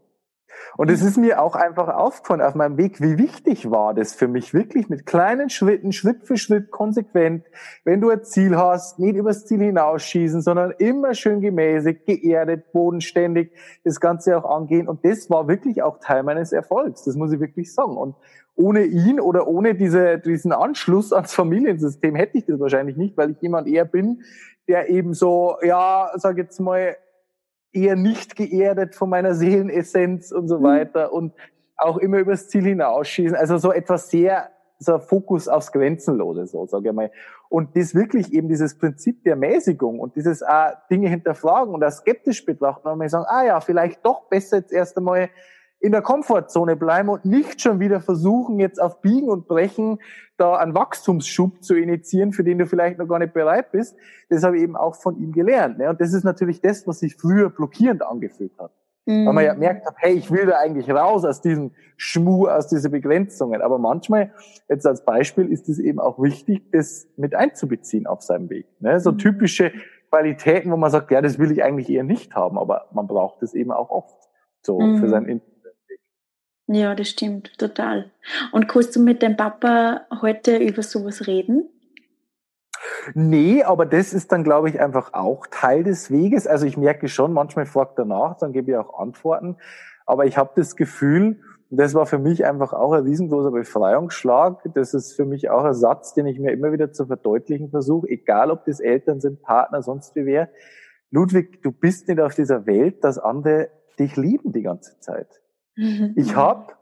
Und es ist mir auch einfach aufgefallen auf meinem Weg, wie wichtig war das für mich, wirklich mit kleinen Schritten, Schritt für Schritt, konsequent, wenn du ein Ziel hast, nicht übers Ziel hinausschießen, sondern immer schön gemäßigt, geerdet, bodenständig, das Ganze auch angehen. Und das war wirklich auch Teil meines Erfolgs, das muss ich wirklich sagen. Und ohne ihn oder ohne diese, diesen Anschluss ans Familiensystem hätte ich das wahrscheinlich nicht, weil ich jemand eher bin, der eben so, ja, sag jetzt mal, eher nicht geerdet von meiner Seelenessenz und so mhm. weiter und auch immer übers Ziel hinausschießen. Also so etwas sehr, so ein Fokus aufs Grenzenlose, so sage ich mal. Und das wirklich eben dieses Prinzip der Mäßigung und dieses auch Dinge hinterfragen und auch skeptisch betrachten und mal sagen, ah ja, vielleicht doch besser jetzt erst einmal in der Komfortzone bleiben und nicht schon wieder versuchen, jetzt auf Biegen und Brechen da einen Wachstumsschub zu initiieren, für den du vielleicht noch gar nicht bereit bist. Das habe ich eben auch von ihm gelernt. Ne? Und das ist natürlich das, was sich früher blockierend angefühlt hat. Mhm. Weil man ja merkt hat, hey, ich will da eigentlich raus aus diesem Schmu, aus diesen Begrenzungen. Aber manchmal, jetzt als Beispiel, ist es eben auch wichtig, das mit einzubeziehen auf seinem Weg. Ne? So mhm. typische Qualitäten, wo man sagt, ja, das will ich eigentlich eher nicht haben, aber man braucht es eben auch oft so mhm. für sein ja, das stimmt, total. Und kannst du mit deinem Papa heute über sowas reden? Nee, aber das ist dann, glaube ich, einfach auch Teil des Weges. Also ich merke schon, manchmal fragt er nach, dann gebe ich auch Antworten. Aber ich habe das Gefühl, das war für mich einfach auch ein riesengroßer Befreiungsschlag. Das ist für mich auch ein Satz, den ich mir immer wieder zu verdeutlichen versuche, egal ob das Eltern sind, Partner, sonst wie wer. Ludwig, du bist nicht auf dieser Welt, dass andere dich lieben die ganze Zeit. Ich habe,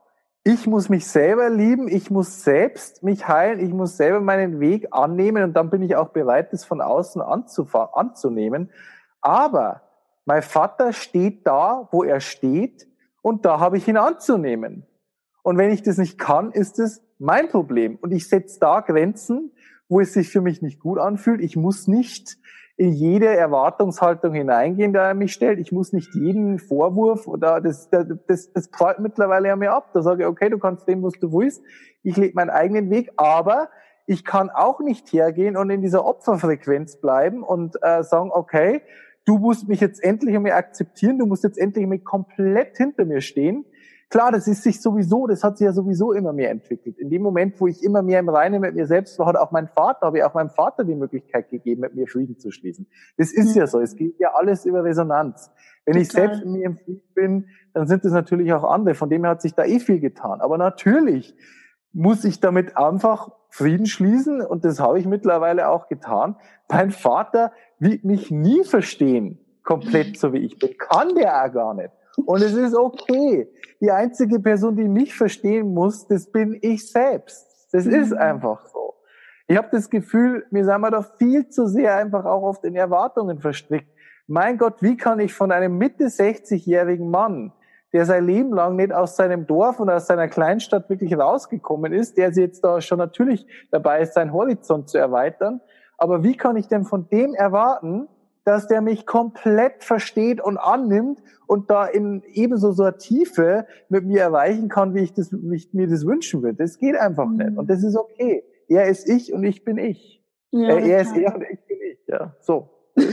ich muss mich selber lieben, ich muss selbst mich heilen, ich muss selber meinen Weg annehmen und dann bin ich auch bereit, das von außen anzunehmen. Aber mein Vater steht da, wo er steht und da habe ich ihn anzunehmen. Und wenn ich das nicht kann, ist es mein Problem. Und ich setze da Grenzen, wo es sich für mich nicht gut anfühlt. Ich muss nicht in jede Erwartungshaltung hineingehen, der er mich stellt. Ich muss nicht jeden Vorwurf oder das, das, das, prallt mittlerweile ja mir ab. Da sage ich, okay, du kannst dem, was du willst. Ich lebe meinen eigenen Weg, aber ich kann auch nicht hergehen und in dieser Opferfrequenz bleiben und äh, sagen, okay, du musst mich jetzt endlich einmal akzeptieren, du musst jetzt endlich einmal komplett hinter mir stehen. Klar, das ist sich sowieso, das hat sich ja sowieso immer mehr entwickelt. In dem Moment, wo ich immer mehr im Reinen mit mir selbst war, hat auch mein Vater, habe ich auch meinem Vater die Möglichkeit gegeben, mit mir Frieden zu schließen. Das ist mhm. ja so. Es geht ja alles über Resonanz. Wenn Total. ich selbst in mir im Frieden bin, dann sind es natürlich auch andere. Von dem her hat sich da eh viel getan. Aber natürlich muss ich damit einfach Frieden schließen und das habe ich mittlerweile auch getan. Mein Vater wird mich nie verstehen, komplett so wie ich bin. Kann der auch gar nicht. Und es ist okay. Die einzige Person, die mich verstehen muss, das bin ich selbst. Das mhm. ist einfach so. Ich habe das Gefühl, mir sind wir doch viel zu sehr einfach auch auf den Erwartungen verstrickt. Mein Gott, wie kann ich von einem Mitte 60-jährigen Mann, der sein Leben lang nicht aus seinem Dorf und aus seiner Kleinstadt wirklich rausgekommen ist, der jetzt da schon natürlich dabei ist, seinen Horizont zu erweitern, aber wie kann ich denn von dem erwarten, dass der mich komplett versteht und annimmt und da in ebenso so Tiefe mit mir erreichen kann, wie ich das, wie ich mir das wünschen würde. Das geht einfach mhm. nicht. Und das ist okay. Er ist ich und ich bin ich. Ja, äh, er ist er und ich bin ich. Ja, so. ja,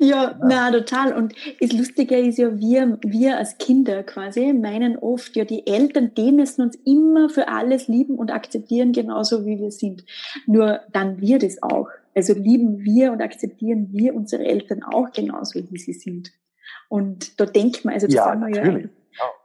ja, na, total. Und das Lustige ist ja, wir, wir als Kinder quasi meinen oft, ja, die Eltern, die müssen uns immer für alles lieben und akzeptieren, genauso wie wir sind. Nur dann wird es auch. Also lieben wir und akzeptieren wir unsere Eltern auch genauso, wie sie sind. Und da denkt man, also das ja, sind wir ja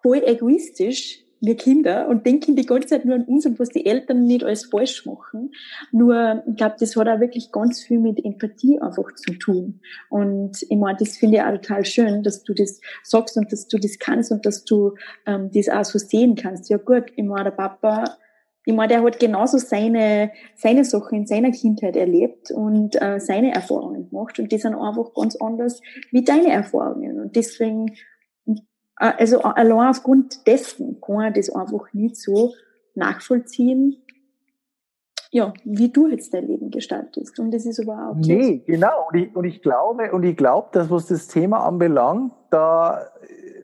voll egoistisch, wir Kinder, und denken die ganze Zeit nur an uns und was die Eltern nicht alles falsch machen. Nur, ich glaube, das hat auch wirklich ganz viel mit Empathie einfach zu tun. Und ich meine, das finde ich auch total schön, dass du das sagst und dass du das kannst und dass du ähm, das auch so sehen kannst. Ja gut, ich meine, der Papa ich meine, der hat genauso seine, seine Sachen in seiner Kindheit erlebt und äh, seine Erfahrungen gemacht und die sind einfach ganz anders wie deine Erfahrungen. Und deswegen, äh, also allein aufgrund dessen kann man das einfach nicht so nachvollziehen, ja, wie du jetzt dein Leben gestaltest. Und das ist aber auch. Nee, genau. Und ich, und ich glaube, und ich glaube, dass was das Thema anbelangt, da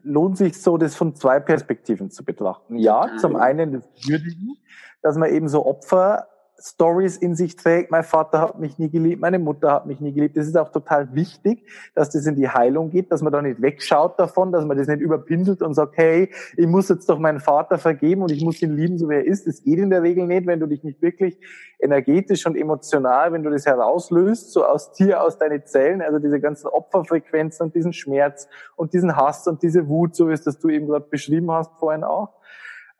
lohnt sich so, das von zwei Perspektiven zu betrachten. Ja, zum einen das Würdigen, dass man eben so Opfer Stories in sich trägt. Mein Vater hat mich nie geliebt, meine Mutter hat mich nie geliebt. Das ist auch total wichtig, dass das in die Heilung geht, dass man da nicht wegschaut davon, dass man das nicht überpindelt und sagt, hey, ich muss jetzt doch meinen Vater vergeben und ich muss ihn lieben, so wie er ist. Das geht in der Regel nicht, wenn du dich nicht wirklich energetisch und emotional, wenn du das herauslöst, so aus dir, aus deinen Zellen, also diese ganzen Opferfrequenzen und diesen Schmerz und diesen Hass und diese Wut, so wie es das du eben gerade beschrieben hast vorhin auch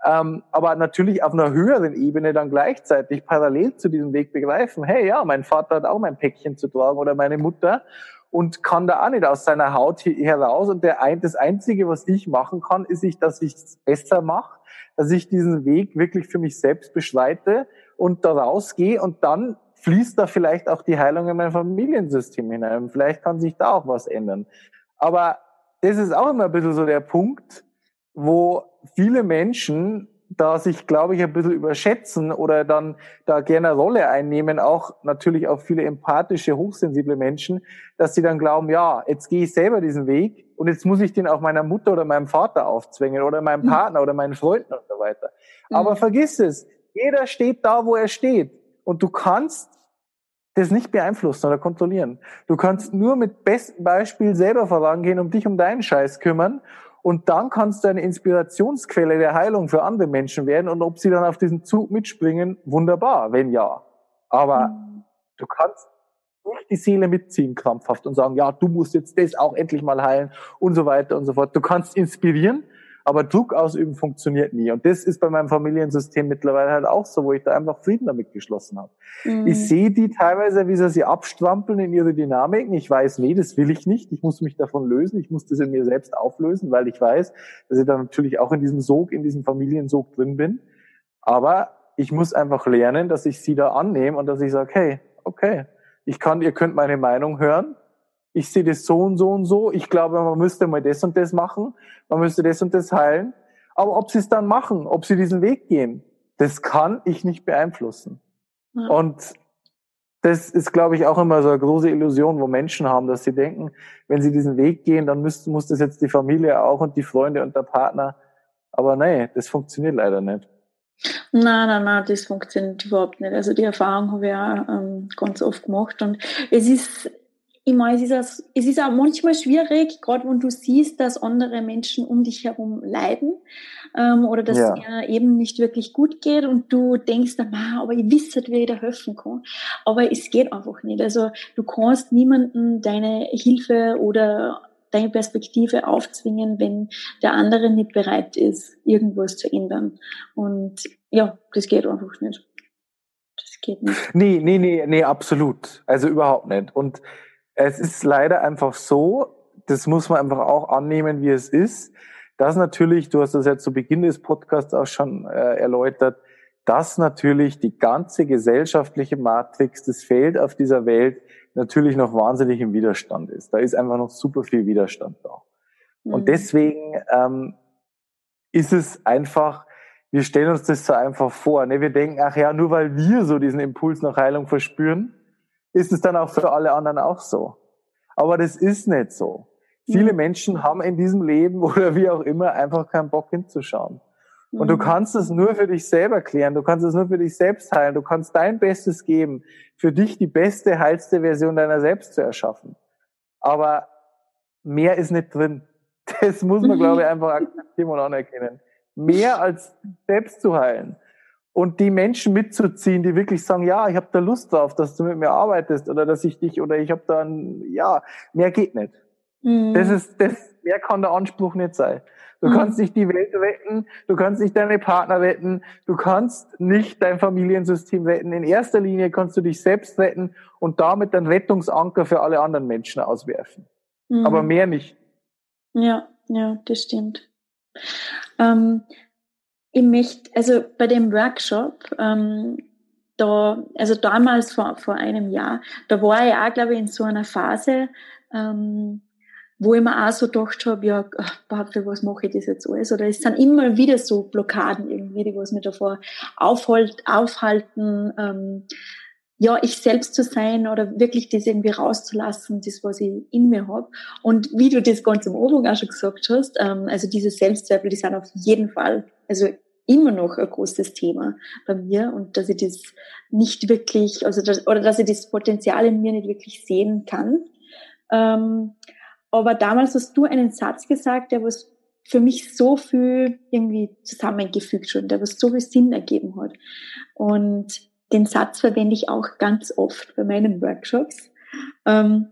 ähm, aber natürlich auf einer höheren Ebene dann gleichzeitig parallel zu diesem Weg begreifen, hey ja, mein Vater hat auch mein Päckchen zu tragen oder meine Mutter und kann da auch nicht aus seiner Haut heraus. Und der das Einzige, was ich machen kann, ist, ich, dass ich es besser mache, dass ich diesen Weg wirklich für mich selbst beschreite und da rausgehe und dann fließt da vielleicht auch die Heilung in mein Familiensystem hinein. Vielleicht kann sich da auch was ändern. Aber das ist auch immer ein bisschen so der Punkt, wo viele Menschen da sich, glaube ich, ein bisschen überschätzen oder dann da gerne eine Rolle einnehmen, auch natürlich auch viele empathische, hochsensible Menschen, dass sie dann glauben, ja, jetzt gehe ich selber diesen Weg und jetzt muss ich den auch meiner Mutter oder meinem Vater aufzwingen oder meinem mhm. Partner oder meinen Freunden und so weiter. Mhm. Aber vergiss es, jeder steht da, wo er steht und du kannst das nicht beeinflussen oder kontrollieren. Du kannst nur mit bestem Beispiel selber vorangehen und dich um deinen Scheiß kümmern und dann kannst du eine Inspirationsquelle der Heilung für andere Menschen werden. Und ob sie dann auf diesen Zug mitspringen, wunderbar, wenn ja. Aber mhm. du kannst nicht die Seele mitziehen, krampfhaft, und sagen, ja, du musst jetzt das auch endlich mal heilen und so weiter und so fort. Du kannst inspirieren, aber Druck ausüben funktioniert nie. Und das ist bei meinem Familiensystem mittlerweile halt auch so, wo ich da einfach Frieden damit geschlossen habe. Mhm. Ich sehe die teilweise, wie sie sie abstrampeln in ihre Dynamiken. Ich weiß, nee, das will ich nicht. Ich muss mich davon lösen. Ich muss das in mir selbst auflösen, weil ich weiß, dass ich da natürlich auch in diesem Sog, in diesem Familiensog drin bin. Aber ich muss einfach lernen, dass ich sie da annehme und dass ich sage, hey, okay, ich kann, ihr könnt meine Meinung hören, ich sehe das so und so und so, ich glaube, man müsste mal das und das machen, man müsste das und das heilen. Aber ob sie es dann machen, ob sie diesen Weg gehen, das kann ich nicht beeinflussen. Ja. Und das ist, glaube ich, auch immer so eine große Illusion, wo Menschen haben, dass sie denken, wenn sie diesen Weg gehen, dann müsste, muss das jetzt die Familie auch und die Freunde und der Partner. Aber nee, das funktioniert leider nicht. Nein, nein, nein, das funktioniert überhaupt nicht. Also die Erfahrung habe ich auch ähm, ganz oft gemacht. Und es ist ich meine, es ist, auch, es ist auch manchmal schwierig, gerade wenn du siehst, dass andere Menschen um dich herum leiden ähm, oder dass ja. es eben nicht wirklich gut geht und du denkst, aber ich wisse, wie ich da helfen kann. Aber es geht einfach nicht. Also du kannst niemanden deine Hilfe oder deine Perspektive aufzwingen, wenn der andere nicht bereit ist, irgendwas zu ändern. Und ja, das geht einfach nicht. Das geht nicht. Nee, nee, nee, nee, absolut. Also überhaupt nicht. Und es ist leider einfach so, das muss man einfach auch annehmen, wie es ist, dass natürlich, du hast das ja zu Beginn des Podcasts auch schon äh, erläutert, dass natürlich die ganze gesellschaftliche Matrix, das Feld auf dieser Welt natürlich noch wahnsinnig im Widerstand ist. Da ist einfach noch super viel Widerstand da. Mhm. Und deswegen ähm, ist es einfach, wir stellen uns das so einfach vor. Ne? Wir denken, ach ja, nur weil wir so diesen Impuls nach Heilung verspüren, ist es dann auch für alle anderen auch so. Aber das ist nicht so. Viele mhm. Menschen haben in diesem Leben oder wie auch immer einfach keinen Bock hinzuschauen. Und mhm. du kannst es nur für dich selber klären, du kannst es nur für dich selbst heilen, du kannst dein Bestes geben, für dich die beste, heilste Version deiner selbst zu erschaffen. Aber mehr ist nicht drin. Das muss man, glaube ich, einfach akzeptieren und anerkennen. Mehr als selbst zu heilen und die Menschen mitzuziehen, die wirklich sagen, ja, ich habe da Lust drauf, dass du mit mir arbeitest oder dass ich dich oder ich habe da ein, ja, mehr geht nicht. Mhm. Das ist das mehr kann der Anspruch nicht sein. Du mhm. kannst nicht die Welt retten, du kannst nicht deine Partner retten, du kannst nicht dein Familiensystem retten. In erster Linie kannst du dich selbst retten und damit dann Rettungsanker für alle anderen Menschen auswerfen. Mhm. Aber mehr nicht. Ja, ja, das stimmt. Ähm, ich möchte, also bei dem Workshop, ähm, da, also damals vor, vor einem Jahr, da war ich auch, glaube ich, in so einer Phase, ähm, wo ich mir auch so gedacht habe, ja, für was mache ich das jetzt alles? Oder es sind immer wieder so Blockaden irgendwie, die was mich davor aufhalt, aufhalten, ähm, ja, ich selbst zu sein oder wirklich das irgendwie rauszulassen, das, was ich in mir habe. Und wie du das ganz am Anfang auch schon gesagt hast, ähm, also diese Selbstzweifel, die sind auf jeden Fall, also immer noch ein großes Thema bei mir und dass ich das nicht wirklich, also das, oder dass ich das Potenzial in mir nicht wirklich sehen kann. Ähm, aber damals hast du einen Satz gesagt, der was für mich so viel irgendwie zusammengefügt schon, der was so viel Sinn ergeben hat. Und den Satz verwende ich auch ganz oft bei meinen Workshops. Ähm,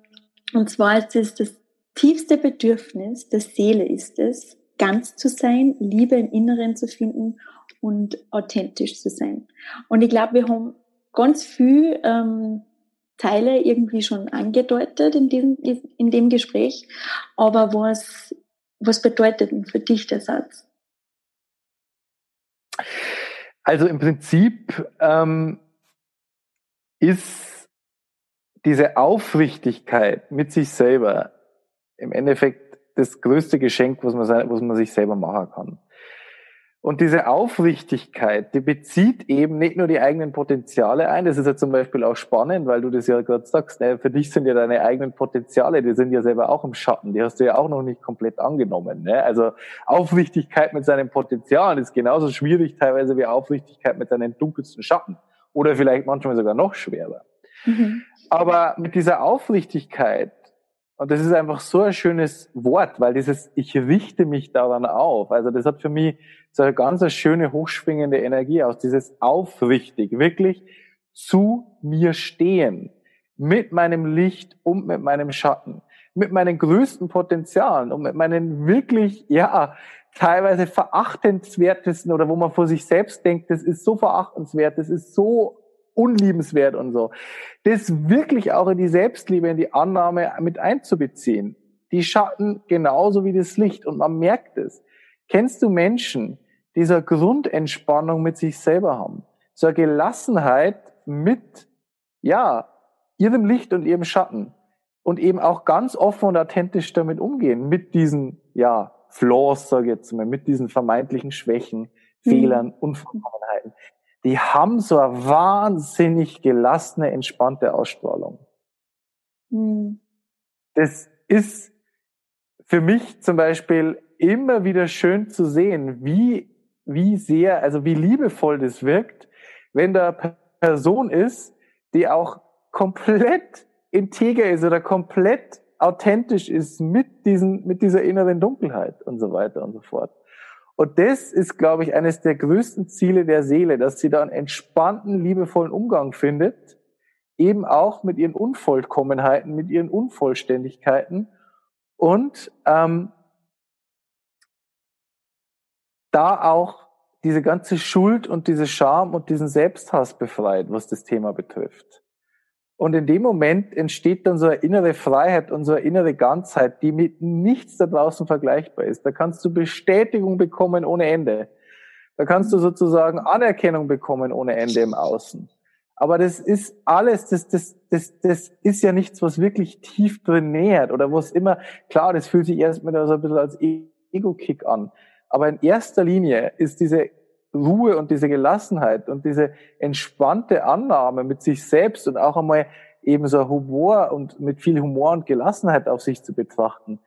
und zwar ist es das tiefste Bedürfnis der Seele ist es, ganz zu sein, Liebe im Inneren zu finden und authentisch zu sein. Und ich glaube, wir haben ganz viel ähm, Teile irgendwie schon angedeutet in diesem in dem Gespräch. Aber was was bedeutet denn für dich der Satz? Also im Prinzip ähm, ist diese Aufrichtigkeit mit sich selber im Endeffekt das größte Geschenk, was man, was man sich selber machen kann. Und diese Aufrichtigkeit, die bezieht eben nicht nur die eigenen Potenziale ein. Das ist ja zum Beispiel auch spannend, weil du das ja gerade sagst. Ne? Für dich sind ja deine eigenen Potenziale, die sind ja selber auch im Schatten. Die hast du ja auch noch nicht komplett angenommen. Ne? Also Aufrichtigkeit mit seinen Potenzialen ist genauso schwierig teilweise wie Aufrichtigkeit mit seinen dunkelsten Schatten. Oder vielleicht manchmal sogar noch schwerer. Mhm. Aber mit dieser Aufrichtigkeit und das ist einfach so ein schönes Wort, weil dieses Ich richte mich daran auf. Also das hat für mich so eine ganz schöne, hochschwingende Energie aus. Dieses aufrichtig, wirklich zu mir stehen. Mit meinem Licht und mit meinem Schatten. Mit meinen größten Potenzialen und mit meinen wirklich, ja, teilweise verachtenswertesten oder wo man vor sich selbst denkt, das ist so verachtenswert, das ist so unliebenswert und so. Das wirklich auch in die Selbstliebe, in die Annahme mit einzubeziehen. Die Schatten genauso wie das Licht und man merkt es. Kennst du Menschen, die so eine Grundentspannung mit sich selber haben? So eine Gelassenheit mit, ja, ihrem Licht und ihrem Schatten und eben auch ganz offen und authentisch damit umgehen, mit diesen, ja, Flaws, sage ich jetzt mal, mit diesen vermeintlichen Schwächen, mhm. Fehlern, Unvollkommenheiten die haben so eine wahnsinnig gelassene, entspannte Ausstrahlung. Mhm. Das ist für mich zum Beispiel immer wieder schön zu sehen, wie, wie sehr, also wie liebevoll das wirkt, wenn da eine Person ist, die auch komplett integer ist oder komplett authentisch ist mit diesen, mit dieser inneren Dunkelheit und so weiter und so fort. Und das ist, glaube ich, eines der größten Ziele der Seele, dass sie da einen entspannten, liebevollen Umgang findet, eben auch mit ihren Unvollkommenheiten, mit ihren Unvollständigkeiten und ähm, da auch diese ganze Schuld und diese Scham und diesen Selbsthass befreit, was das Thema betrifft. Und in dem Moment entsteht dann so eine innere Freiheit und so eine innere Ganzheit, die mit nichts da draußen vergleichbar ist. Da kannst du Bestätigung bekommen ohne Ende. Da kannst du sozusagen Anerkennung bekommen ohne Ende im Außen. Aber das ist alles, das, das, das, das ist ja nichts, was wirklich tief drin nähert oder was immer, klar, das fühlt sich erstmal so ein bisschen als Ego-Kick an. Aber in erster Linie ist diese Ruhe und diese Gelassenheit und diese entspannte Annahme mit sich selbst und auch einmal eben so Humor und mit viel Humor und Gelassenheit auf sich zu betrachten,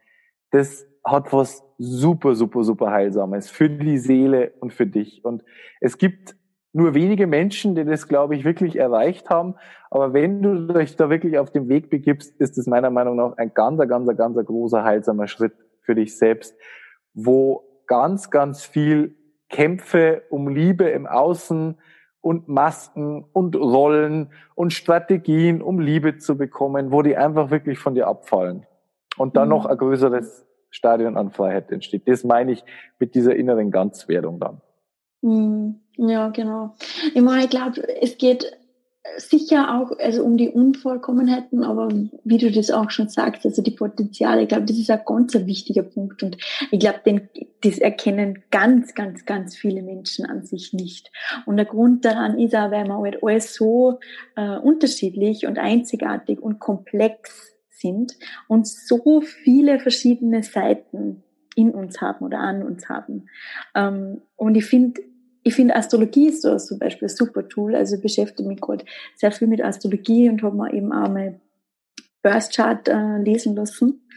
das hat was super, super, super Heilsames für die Seele und für dich. Und es gibt nur wenige Menschen, die das, glaube ich, wirklich erreicht haben. Aber wenn du dich da wirklich auf den Weg begibst, ist es meiner Meinung nach ein ganz, ganz, ganz großer heilsamer Schritt für dich selbst, wo ganz, ganz viel Kämpfe um Liebe im Außen und Masken und Rollen und Strategien, um Liebe zu bekommen, wo die einfach wirklich von dir abfallen. Und dann mhm. noch ein größeres Stadion an Freiheit entsteht. Das meine ich mit dieser inneren Ganzwerdung dann. Mhm. Ja, genau. Ich meine, ich glaube, es geht sicher auch also um die Unvollkommenheiten, aber wie du das auch schon sagst, also die Potenziale, ich glaube, das ist ein ganz wichtiger Punkt und ich glaube, den, das erkennen ganz, ganz, ganz viele Menschen an sich nicht. Und der Grund daran ist auch, weil wir halt alles so äh, unterschiedlich und einzigartig und komplex sind und so viele verschiedene Seiten in uns haben oder an uns haben. Ähm, und ich finde, ich finde Astrologie ist so zum Beispiel ein super Tool. Also ich beschäftige mich gerade sehr viel mit Astrologie und habe mir eben auch mal Birth Chart äh, lesen lassen.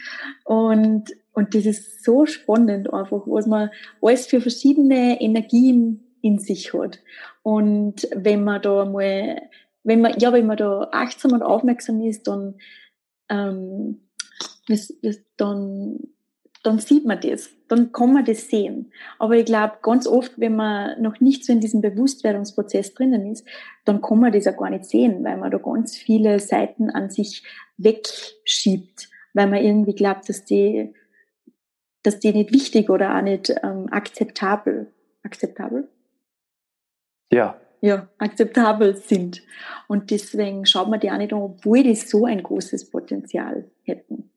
Und, und das ist so spannend einfach, was man alles für verschiedene Energien in sich hat. Und wenn man da mal, wenn man, ja, wenn man da achtsam und aufmerksam ist, dann, ähm, dann dann sieht man das, dann kann man das sehen. Aber ich glaube, ganz oft, wenn man noch nicht so in diesem Bewusstwerdungsprozess drinnen ist, dann kann man das auch gar nicht sehen, weil man da ganz viele Seiten an sich wegschiebt, weil man irgendwie glaubt, dass die, dass die nicht wichtig oder auch nicht ähm, akzeptabel, akzeptabel? Ja. Ja, akzeptabel sind. Und deswegen schaut man die auch nicht an, obwohl die so ein großes Potenzial hätten.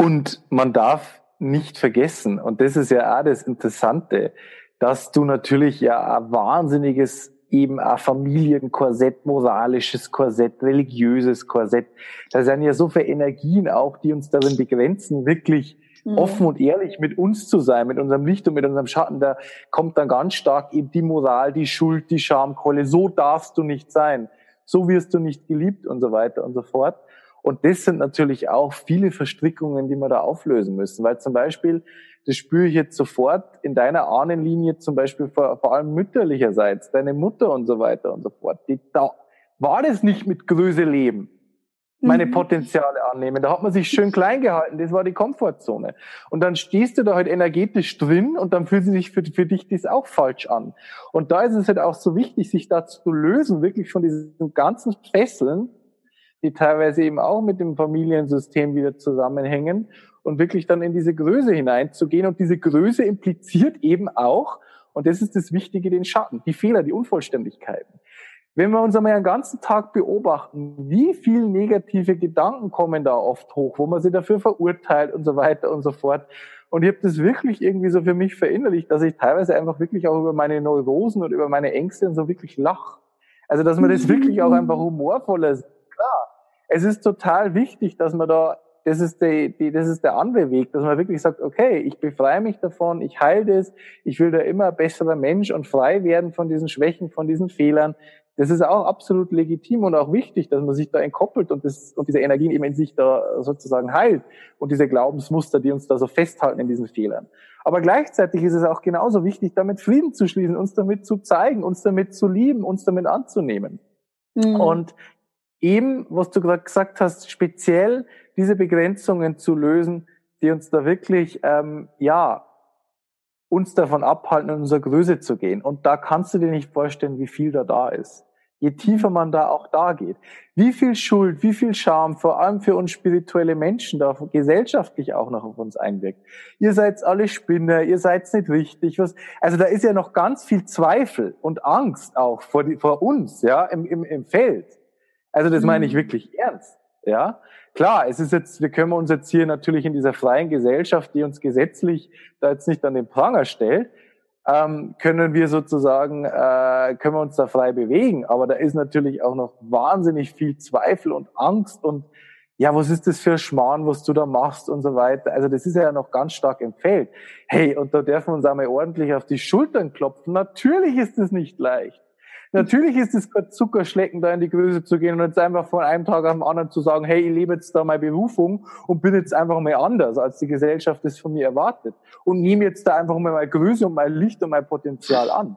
Und man darf nicht vergessen, und das ist ja auch das Interessante, dass du natürlich ja ein wahnsinniges eben ein Familienkorsett, moralisches Korsett, religiöses Korsett. Da sind ja so viele Energien auch, die uns darin begrenzen, wirklich mhm. offen und ehrlich mit uns zu sein, mit unserem Licht und mit unserem Schatten. Da kommt dann ganz stark eben die Moral, die Schuld, die Schamkolle. So darfst du nicht sein. So wirst du nicht geliebt und so weiter und so fort. Und das sind natürlich auch viele Verstrickungen, die wir da auflösen müssen. Weil zum Beispiel, das spüre ich jetzt sofort in deiner Ahnenlinie, zum Beispiel vor, vor allem mütterlicherseits, deine Mutter und so weiter und so fort. Die, da war das nicht mit Größe leben, meine mhm. Potenziale annehmen. Da hat man sich schön klein gehalten. Das war die Komfortzone. Und dann stehst du da halt energetisch drin und dann fühlt sich für, für dich das auch falsch an. Und da ist es halt auch so wichtig, sich da zu lösen, wirklich von diesen ganzen Fesseln, die teilweise eben auch mit dem Familiensystem wieder zusammenhängen und wirklich dann in diese Größe hineinzugehen. Und diese Größe impliziert eben auch, und das ist das Wichtige, den Schatten, die Fehler, die Unvollständigkeiten. Wenn wir uns einmal einen ganzen Tag beobachten, wie viel negative Gedanken kommen da oft hoch, wo man sie dafür verurteilt und so weiter und so fort. Und ich habe das wirklich irgendwie so für mich verinnerlicht, dass ich teilweise einfach wirklich auch über meine Neurosen und über meine Ängste so wirklich lach. Also dass man das wirklich auch einfach humorvoller sieht. Klar, es ist total wichtig, dass man da, das ist, die, die, das ist der andere Weg, dass man wirklich sagt, okay, ich befreie mich davon, ich heile das, ich will da immer besserer Mensch und frei werden von diesen Schwächen, von diesen Fehlern. Das ist auch absolut legitim und auch wichtig, dass man sich da entkoppelt und, das, und diese Energien eben in sich da sozusagen heilt und diese Glaubensmuster, die uns da so festhalten in diesen Fehlern. Aber gleichzeitig ist es auch genauso wichtig, damit Frieden zu schließen, uns damit zu zeigen, uns damit zu lieben, uns damit anzunehmen. Mhm. Und eben, was du gerade gesagt hast, speziell diese Begrenzungen zu lösen, die uns da wirklich, ähm, ja, uns davon abhalten, in unsere Größe zu gehen. Und da kannst du dir nicht vorstellen, wie viel da da ist. Je tiefer man da auch da geht. Wie viel Schuld, wie viel Scham, vor allem für uns spirituelle Menschen, da gesellschaftlich auch noch auf uns einwirkt. Ihr seid alle Spinner, ihr seid nicht richtig. Was, also da ist ja noch ganz viel Zweifel und Angst auch vor, die, vor uns, ja, im, im, im Feld. Also das meine ich mhm. wirklich ernst. Ja, klar, es ist jetzt, wir können uns jetzt hier natürlich in dieser freien Gesellschaft, die uns gesetzlich da jetzt nicht an den Pranger stellt, ähm, können wir sozusagen, äh, können wir uns da frei bewegen. Aber da ist natürlich auch noch wahnsinnig viel Zweifel und Angst und ja, was ist das für Schmarrn, was du da machst und so weiter. Also das ist ja noch ganz stark im Feld. Hey, und da dürfen wir uns einmal ordentlich auf die Schultern klopfen. Natürlich ist es nicht leicht. Natürlich ist es kein Zuckerschlecken, da in die Größe zu gehen und jetzt einfach von einem Tag auf den anderen zu sagen, hey, ich lebe jetzt da meine Berufung und bin jetzt einfach mal anders, als die Gesellschaft es von mir erwartet. Und nehme jetzt da einfach mal meine Größe und mein Licht und mein Potenzial an.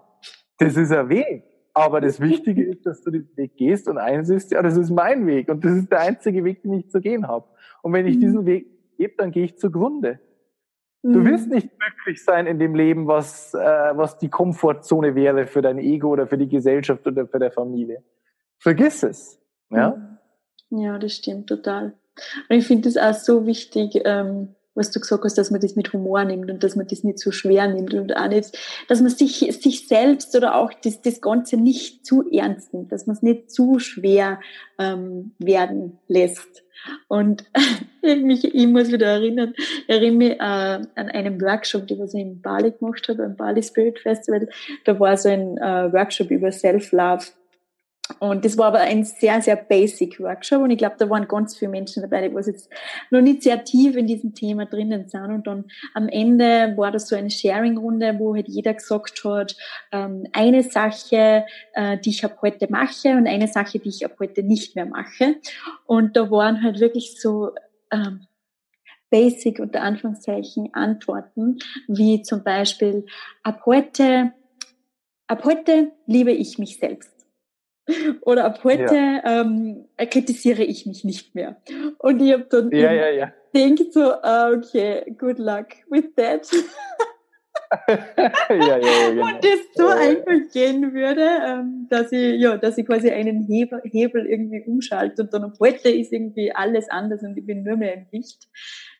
Das ist ein Weg. Aber das Wichtige ist, dass du den Weg gehst und einsiehst, ja, das ist mein Weg und das ist der einzige Weg, den ich zu gehen habe. Und wenn ich mhm. diesen Weg gebe, dann gehe ich zugrunde. Du mhm. wirst nicht glücklich sein in dem Leben, was, äh, was die Komfortzone wäre für dein Ego oder für die Gesellschaft oder für deine Familie. Vergiss es. Ja, ja das stimmt total. Und ich finde es auch so wichtig, ähm, was du gesagt hast, dass man das mit Humor nimmt und dass man das nicht zu so schwer nimmt und auch nicht, dass man sich, sich selbst oder auch das, das Ganze nicht zu ernst nimmt, dass man es nicht zu schwer ähm, werden lässt. Und ich, mich, ich muss wieder erinnern, erinnere mich äh, an einen Workshop, den ich in Bali gemacht habe, beim Bali Spirit Festival. Da war so ein äh, Workshop über Self-Love. Und das war aber ein sehr, sehr basic Workshop und ich glaube, da waren ganz viele Menschen dabei, die was jetzt noch nicht sehr tief in diesem Thema drinnen sind. Und dann am Ende war das so eine Sharing-Runde, wo halt jeder gesagt hat, ähm, eine Sache, äh, die ich ab heute mache und eine Sache, die ich ab heute nicht mehr mache. Und da waren halt wirklich so ähm, basic unter Anführungszeichen Antworten, wie zum Beispiel ab heute, ab heute liebe ich mich selbst. Oder ab heute ja. ähm, kritisiere ich mich nicht mehr. Und ich habe dann ja, ja, ja. denkt so, ah, okay, good luck with that. ja, ja, genau. Und das so einfach gehen würde, ähm, dass ich, ja, dass ich quasi einen Hebel, Hebel irgendwie umschalte und dann ab heute ist irgendwie alles anders und ich bin nur mehr im Licht.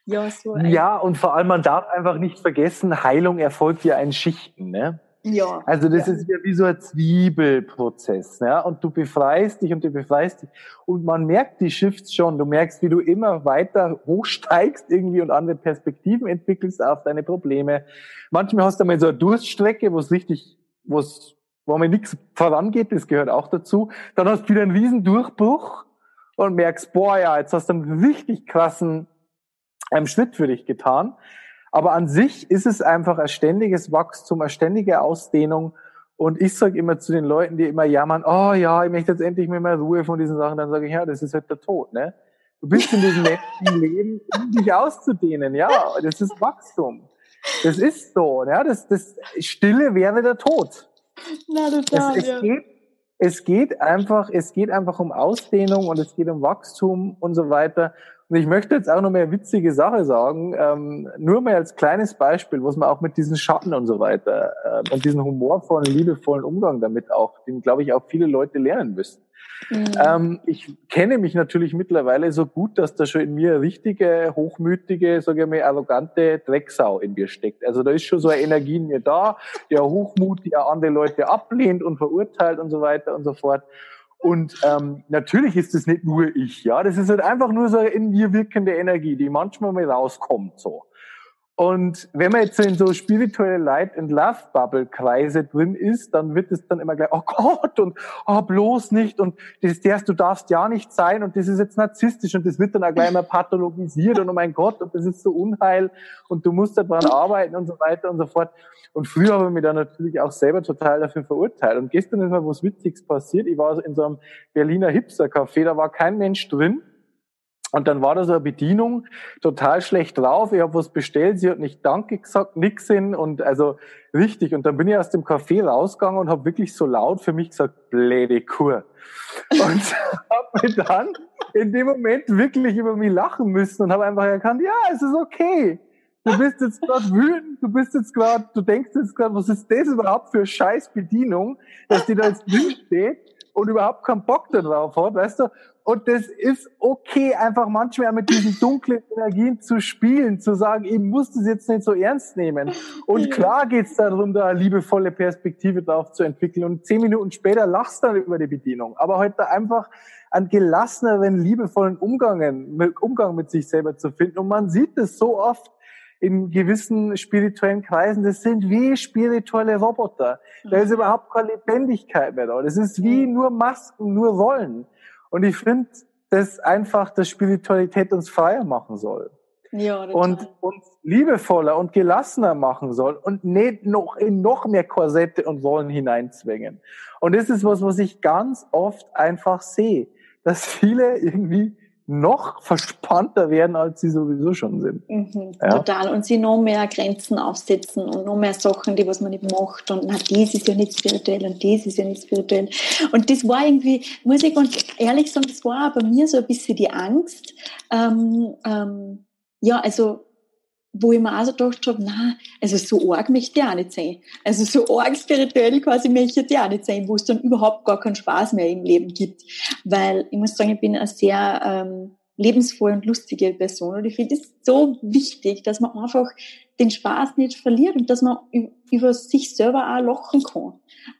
Ja, so ja, und vor allem, man darf einfach nicht vergessen, Heilung erfolgt ja in Schichten. Ne? Ja. Also das ja. ist ja wie so ein Zwiebelprozess, ja. Und du befreist dich und du befreist dich. Und man merkt die Shifts schon. Du merkst, wie du immer weiter hochsteigst irgendwie und andere Perspektiven entwickelst auf deine Probleme. Manchmal hast du mal so eine Durststrecke, wo es richtig, wo es, wo mir nichts vorangeht, das gehört auch dazu. Dann hast du wieder einen riesen Durchbruch und merkst, boah, ja, jetzt hast du einen richtig krassen ähm, Schritt für dich getan. Aber an sich ist es einfach ein ständiges Wachstum, eine ständige Ausdehnung. Und ich sage immer zu den Leuten, die immer jammern, oh ja, ich möchte jetzt endlich mal mehr Ruhe von diesen Sachen, dann sage ich, ja, das ist halt der Tod, ne? Du bist in diesem menschlichen Leben, um dich auszudehnen, ja, das ist Wachstum. Das ist so, ja, das, das Stille wäre der Tod. Na, total, es, es, ja. geht, es geht einfach, es geht einfach um Ausdehnung und es geht um Wachstum und so weiter. Und ich möchte jetzt auch noch mehr witzige Sache sagen, ähm, nur mal als kleines Beispiel, was man auch mit diesen Schatten und so weiter äh, und diesen humorvollen, liebevollen Umgang damit auch, den glaube ich auch viele Leute lernen müssen. Mhm. Ähm, ich kenne mich natürlich mittlerweile so gut, dass da schon in mir richtige, hochmütige, sage ich mal, arrogante Drecksau in mir steckt. Also da ist schon so eine Energie in mir da, der Hochmut, die auch andere Leute ablehnt und verurteilt und so weiter und so fort. Und ähm, natürlich ist es nicht nur ich, ja. Das ist halt einfach nur so eine in mir wirkende Energie, die manchmal mal rauskommt so. Und wenn man jetzt in so spirituelle Light and Love Bubble Kreise drin ist, dann wird es dann immer gleich, oh Gott, und oh, bloß nicht, und das ist derst, du darfst ja nicht sein, und das ist jetzt narzisstisch, und das wird dann auch gleich mal pathologisiert, und oh mein Gott, und das ist so Unheil, und du musst daran arbeiten, und so weiter und so fort. Und früher habe ich mich dann natürlich auch selber total dafür verurteilt. Und gestern ist mal was Witziges passiert. Ich war in so einem Berliner Hipster-Café, da war kein Mensch drin. Und dann war da so eine Bedienung, total schlecht drauf. Ich habe was bestellt, sie hat nicht Danke gesagt, nix hin und also richtig. Und dann bin ich aus dem Café rausgegangen und habe wirklich so laut für mich gesagt, bläde Kur. Und habe mir dann in dem Moment wirklich über mich lachen müssen und habe einfach erkannt, ja, es ist okay. Du bist jetzt gerade wütend, du bist jetzt gerade, du denkst jetzt gerade, was ist das überhaupt für scheiß Bedienung, dass die da jetzt drin steht und überhaupt keinen Bock darauf hat, weißt du? Und das ist okay, einfach manchmal mit diesen dunklen Energien zu spielen, zu sagen, ich muss das jetzt nicht so ernst nehmen. Und klar geht's darum, da eine liebevolle Perspektive drauf zu entwickeln. Und zehn Minuten später lachst du dann über die Bedienung. Aber heute einfach einen gelasseneren, liebevollen Umgang, Umgang mit sich selber zu finden. Und man sieht es so oft, in gewissen spirituellen Kreisen, das sind wie spirituelle Roboter. Da ist mhm. überhaupt keine Lebendigkeit mehr da. Das ist wie nur Masken, nur Rollen. Und ich finde, dass einfach, dass Spiritualität uns freier machen soll. Ja, und uns liebevoller und gelassener machen soll und nicht noch in noch mehr Korsette und Rollen hineinzwängen. Und das ist was, was ich ganz oft einfach sehe, dass viele irgendwie noch verspannter werden, als sie sowieso schon sind. Mhm, ja? Total. Und sie noch mehr Grenzen aufsetzen und noch mehr Sachen, die was man nicht macht. Und na, dies ist ja nicht spirituell und dies ist ja nicht spirituell. Und das war irgendwie, muss ich ganz ehrlich sagen, das war bei mir so ein bisschen die Angst. Ähm, ähm, ja, also wo ich mir auch so gedacht habe, na, also so arg möchte ich auch nicht sein. Also so arg spirituell quasi möchte ich auch nicht sein, wo es dann überhaupt gar keinen Spaß mehr im Leben gibt. Weil ich muss sagen, ich bin eine sehr ähm, lebensvolle und lustige Person und ich finde es so wichtig, dass man einfach den Spaß nicht verliert und dass man über sich selber auch lachen kann.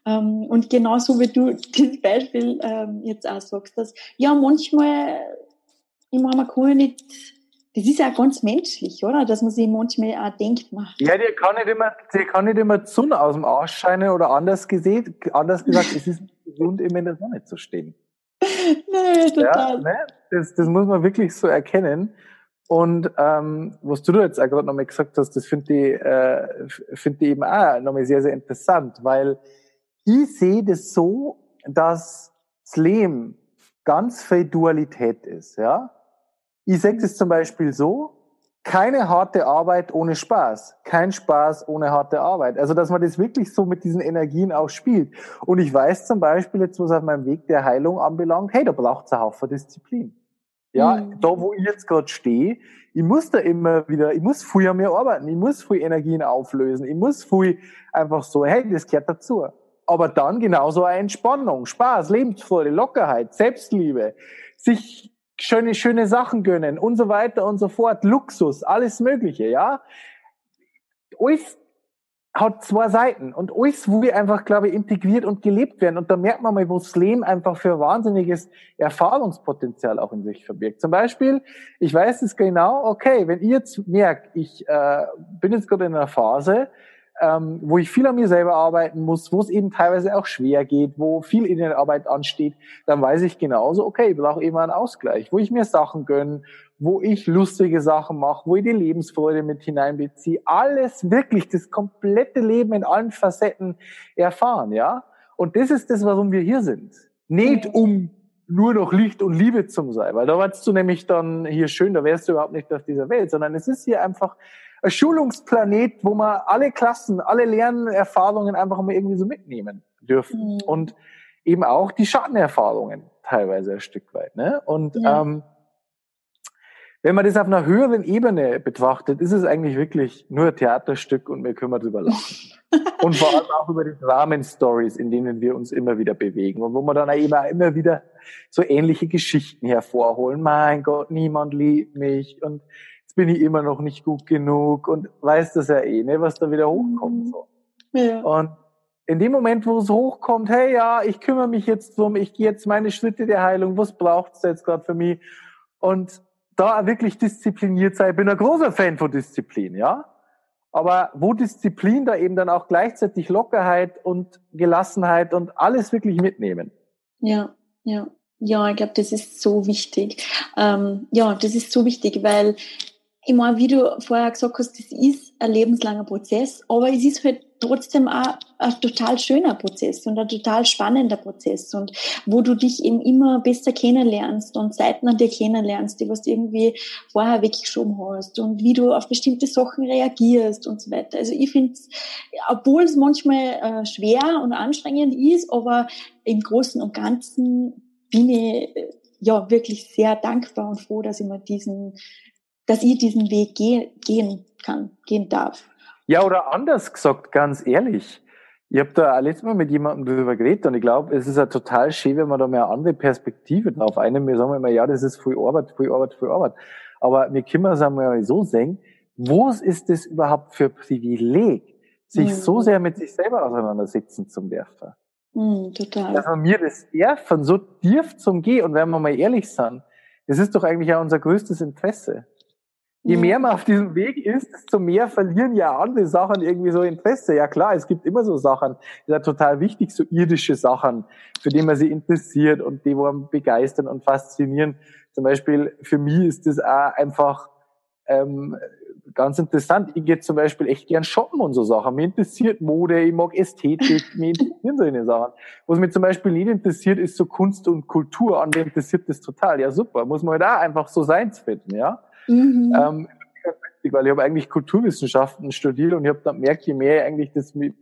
Ähm, und genauso wie du das Beispiel ähm, jetzt auch sagst, dass ja manchmal, ich meine, man kann ja nicht das ist ja ganz menschlich, oder? Dass man sich manchmal auch denkt, man. Ja, die kann nicht immer, die kann nicht immer die Sonne aus dem Arsch scheinen oder anders gesehen, anders gesagt, es ist, gesund, immer in der Sonne zu stehen. Nee, total. Ja, ne? das, das muss man wirklich so erkennen. Und ähm, was du jetzt auch gerade nochmal gesagt hast, das finde ich, äh, find ich eben auch nochmal sehr, sehr interessant, weil ich sehe das so, dass das Leben ganz viel Dualität ist. Ja? Ich sehe das zum Beispiel so, keine harte Arbeit ohne Spaß, kein Spaß ohne harte Arbeit. Also dass man das wirklich so mit diesen Energien auch spielt. Und ich weiß zum Beispiel jetzt, was auf meinem Weg der Heilung anbelangt, hey, da braucht es einen Haufen Disziplin. Ja, mhm. da wo ich jetzt gerade stehe, ich muss da immer wieder, ich muss früher mehr arbeiten, ich muss viel Energien auflösen, ich muss viel einfach so, hey, das gehört dazu. Aber dann genauso eine Entspannung, Spaß, Lebensfreude, Lockerheit, Selbstliebe, sich schöne, schöne Sachen gönnen und so weiter und so fort, Luxus, alles Mögliche, ja. Alles hat zwei Seiten und alles will einfach, glaube ich, integriert und gelebt werden. Und da merkt man mal, wo das Leben einfach für wahnsinniges Erfahrungspotenzial auch in sich verbirgt. Zum Beispiel, ich weiß es genau, okay, wenn ihr jetzt merkt, ich äh, bin jetzt gerade in einer Phase, ähm, wo ich viel an mir selber arbeiten muss, wo es eben teilweise auch schwer geht, wo viel in der Arbeit ansteht, dann weiß ich genauso, okay, ich brauche immer einen Ausgleich, wo ich mir Sachen gönne, wo ich lustige Sachen mache, wo ich die Lebensfreude mit hineinbeziehe. Alles wirklich, das komplette Leben in allen Facetten erfahren, ja. Und das ist das, warum wir hier sind. Nicht um nur noch Licht und Liebe zu sein, weil da warst du nämlich dann hier schön, da wärst du überhaupt nicht auf dieser Welt, sondern es ist hier einfach ein Schulungsplanet, wo man alle Klassen, alle Lernerfahrungen einfach mal irgendwie so mitnehmen dürfen. Mhm. Und eben auch die Schattenerfahrungen teilweise ein Stück weit. Ne? Und ja. ähm, wenn man das auf einer höheren Ebene betrachtet, ist es eigentlich wirklich nur ein Theaterstück und wir können mal drüber lachen. und vor allem auch über die Dramen-Stories, in denen wir uns immer wieder bewegen und wo wir dann eben auch immer wieder so ähnliche Geschichten hervorholen. Mein Gott, niemand liebt mich und bin ich immer noch nicht gut genug und weiß das ja eh, ne, was da wieder hochkommt. So. Ja. Und in dem Moment, wo es hochkommt, hey ja, ich kümmere mich jetzt drum, ich gehe jetzt meine Schritte der Heilung, was braucht's jetzt gerade für mich? Und da wirklich diszipliniert sein. Ich bin ein großer Fan von Disziplin, ja. Aber wo Disziplin da eben dann auch gleichzeitig Lockerheit und Gelassenheit und alles wirklich mitnehmen. Ja, ja. Ja, ich glaube, das ist so wichtig. Ähm, ja, das ist so wichtig, weil ich meine, wie du vorher gesagt hast, das ist ein lebenslanger Prozess, aber es ist halt trotzdem auch ein total schöner Prozess und ein total spannender Prozess und wo du dich eben immer besser kennenlernst und Seiten an dir kennenlernst, die was du irgendwie vorher weggeschoben hast und wie du auf bestimmte Sachen reagierst und so weiter. Also ich finde obwohl es manchmal äh, schwer und anstrengend ist, aber im Großen und Ganzen bin ich äh, ja wirklich sehr dankbar und froh, dass ich mir diesen dass ich diesen Weg gehen, gehen kann, gehen darf. Ja, oder anders gesagt, ganz ehrlich. Ich habe da letztes Mal mit jemandem darüber geredet und ich glaube, es ist ja total schön, wenn man da mehr andere Perspektive drauf einnimmt. Wir sagen immer, ja, das ist viel Arbeit, viel Arbeit, viel Arbeit. Aber wir können es einmal so sehen, wo ist es überhaupt für Privileg, sich mhm. so sehr mit sich selber auseinandersetzen zum dürfen? Mhm, total. Dass man mir das dürfen, so tief zum Gehen. Und wenn wir mal ehrlich sind, das ist doch eigentlich auch unser größtes Interesse. Je mehr man auf diesem Weg ist, desto mehr verlieren ja andere Sachen irgendwie so Interesse. Ja klar, es gibt immer so Sachen, die sind total wichtig, so irdische Sachen, für die man sich interessiert und die wollen begeistern und faszinieren. Zum Beispiel für mich ist das auch einfach ähm, ganz interessant. Ich gehe zum Beispiel echt gern shoppen und so Sachen. Mir interessiert Mode, ich mag Ästhetik, mir interessieren solche Sachen. Was mich zum Beispiel nicht interessiert, ist so Kunst und Kultur. An dem interessiert das total. Ja super, muss man da halt einfach so seins finden, ja. Mhm. Ähm, weil ich habe eigentlich Kulturwissenschaften studiert und ich habe dann gemerkt, je mehr eigentlich das mit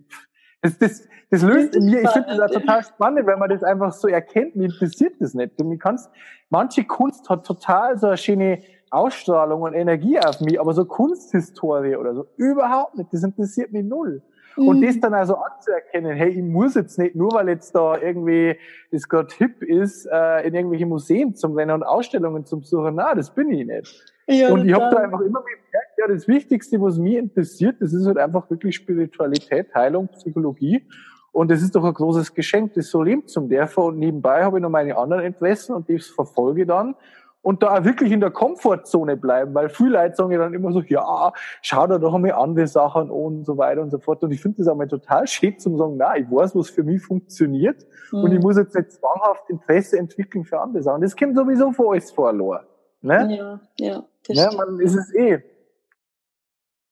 das, das, das löst in mir, ich finde das auch total spannend, wenn man das einfach so erkennt, mir interessiert das nicht. Und kannst, manche Kunst hat total so eine schöne Ausstrahlung und Energie auf mich, aber so Kunsthistorie oder so überhaupt nicht, das interessiert mich null. Mhm. Und das dann also anzuerkennen, hey, ich muss jetzt nicht, nur weil jetzt da irgendwie das gerade hip ist, äh, in irgendwelche Museen zum Rennen und Ausstellungen zum Besuchen, na, das bin ich nicht. Ja, und ich habe da einfach immer gemerkt, ja, das Wichtigste, was mich interessiert, das ist halt einfach wirklich Spiritualität, Heilung, Psychologie. Und das ist doch ein großes Geschenk, das so leben zum dürfen. Und nebenbei habe ich noch meine anderen Interessen und die verfolge dann. und da auch wirklich in der Komfortzone bleiben, weil viele Leute sagen ja dann immer so, ja, schau dir doch einmal andere Sachen an und so weiter und so fort. Und ich finde das einmal total schön zu sagen, na, ich weiß, was für mich funktioniert mhm. und ich muss jetzt nicht zwanghaft Interesse entwickeln für andere Sachen. Das kommt sowieso vor alles verloren. Ne? Ja, ja. Das ja, man ist es eh.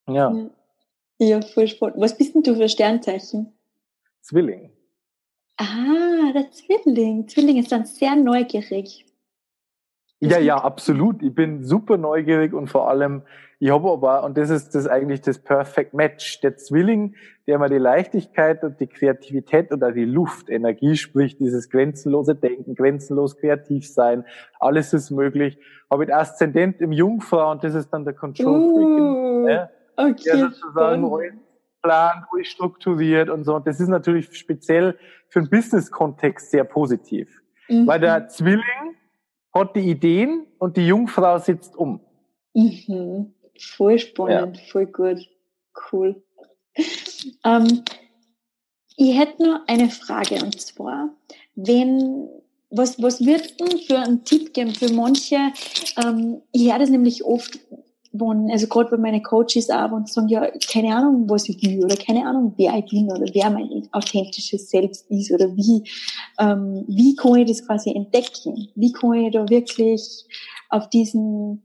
Ja. ja. Ja, voll spannend. Was bist denn du für Sternzeichen? Zwilling. Ah, der Zwilling. Zwilling ist dann sehr neugierig. Ja, ja, absolut. Ich bin super neugierig und vor allem, ich habe aber, und das ist das eigentlich das Perfect Match, der Zwilling, der mir die Leichtigkeit und die Kreativität oder die Luft, Energie spricht, dieses grenzenlose Denken, grenzenlos kreativ sein, alles ist möglich, habe ich Aszendent im Jungfrau und das ist dann der Control Freak. Uh, ja, okay, der sozusagen alles plant, ruhig strukturiert und so. Und das ist natürlich speziell für einen Business-Kontext sehr positiv. Mhm. Weil der Zwilling hat die Ideen und die Jungfrau sitzt um. Mhm. Voll spannend, ja. voll gut. Cool. Ähm, ich hätte nur eine Frage und zwar, wenn, was, was wird denn für einen Tipp geben für manche? Ähm, ich höre das nämlich oft, wenn, also gerade bei meinen Coaches auch, und sagen, ja, keine Ahnung, was ich will, oder keine Ahnung, wer ich bin, oder wer mein authentisches Selbst ist, oder wie, ähm, wie kann ich das quasi entdecken? Wie kann ich da wirklich auf diesen,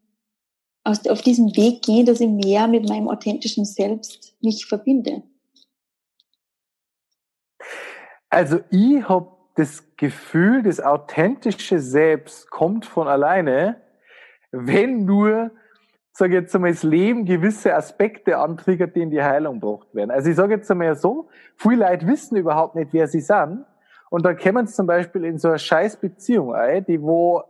aus, auf diesen Weg gehen, dass ich mehr mit meinem authentischen Selbst mich verbinde? Also ich habe das Gefühl, das authentische Selbst kommt von alleine, wenn nur sage jetzt einmal, das Leben gewisse Aspekte antriggert, die in die Heilung gebracht werden. Also ich sage jetzt einmal so, viele Leute wissen überhaupt nicht, wer sie sind. Und dann kommen sie zum Beispiel in so eine scheiß Beziehung ein, die wo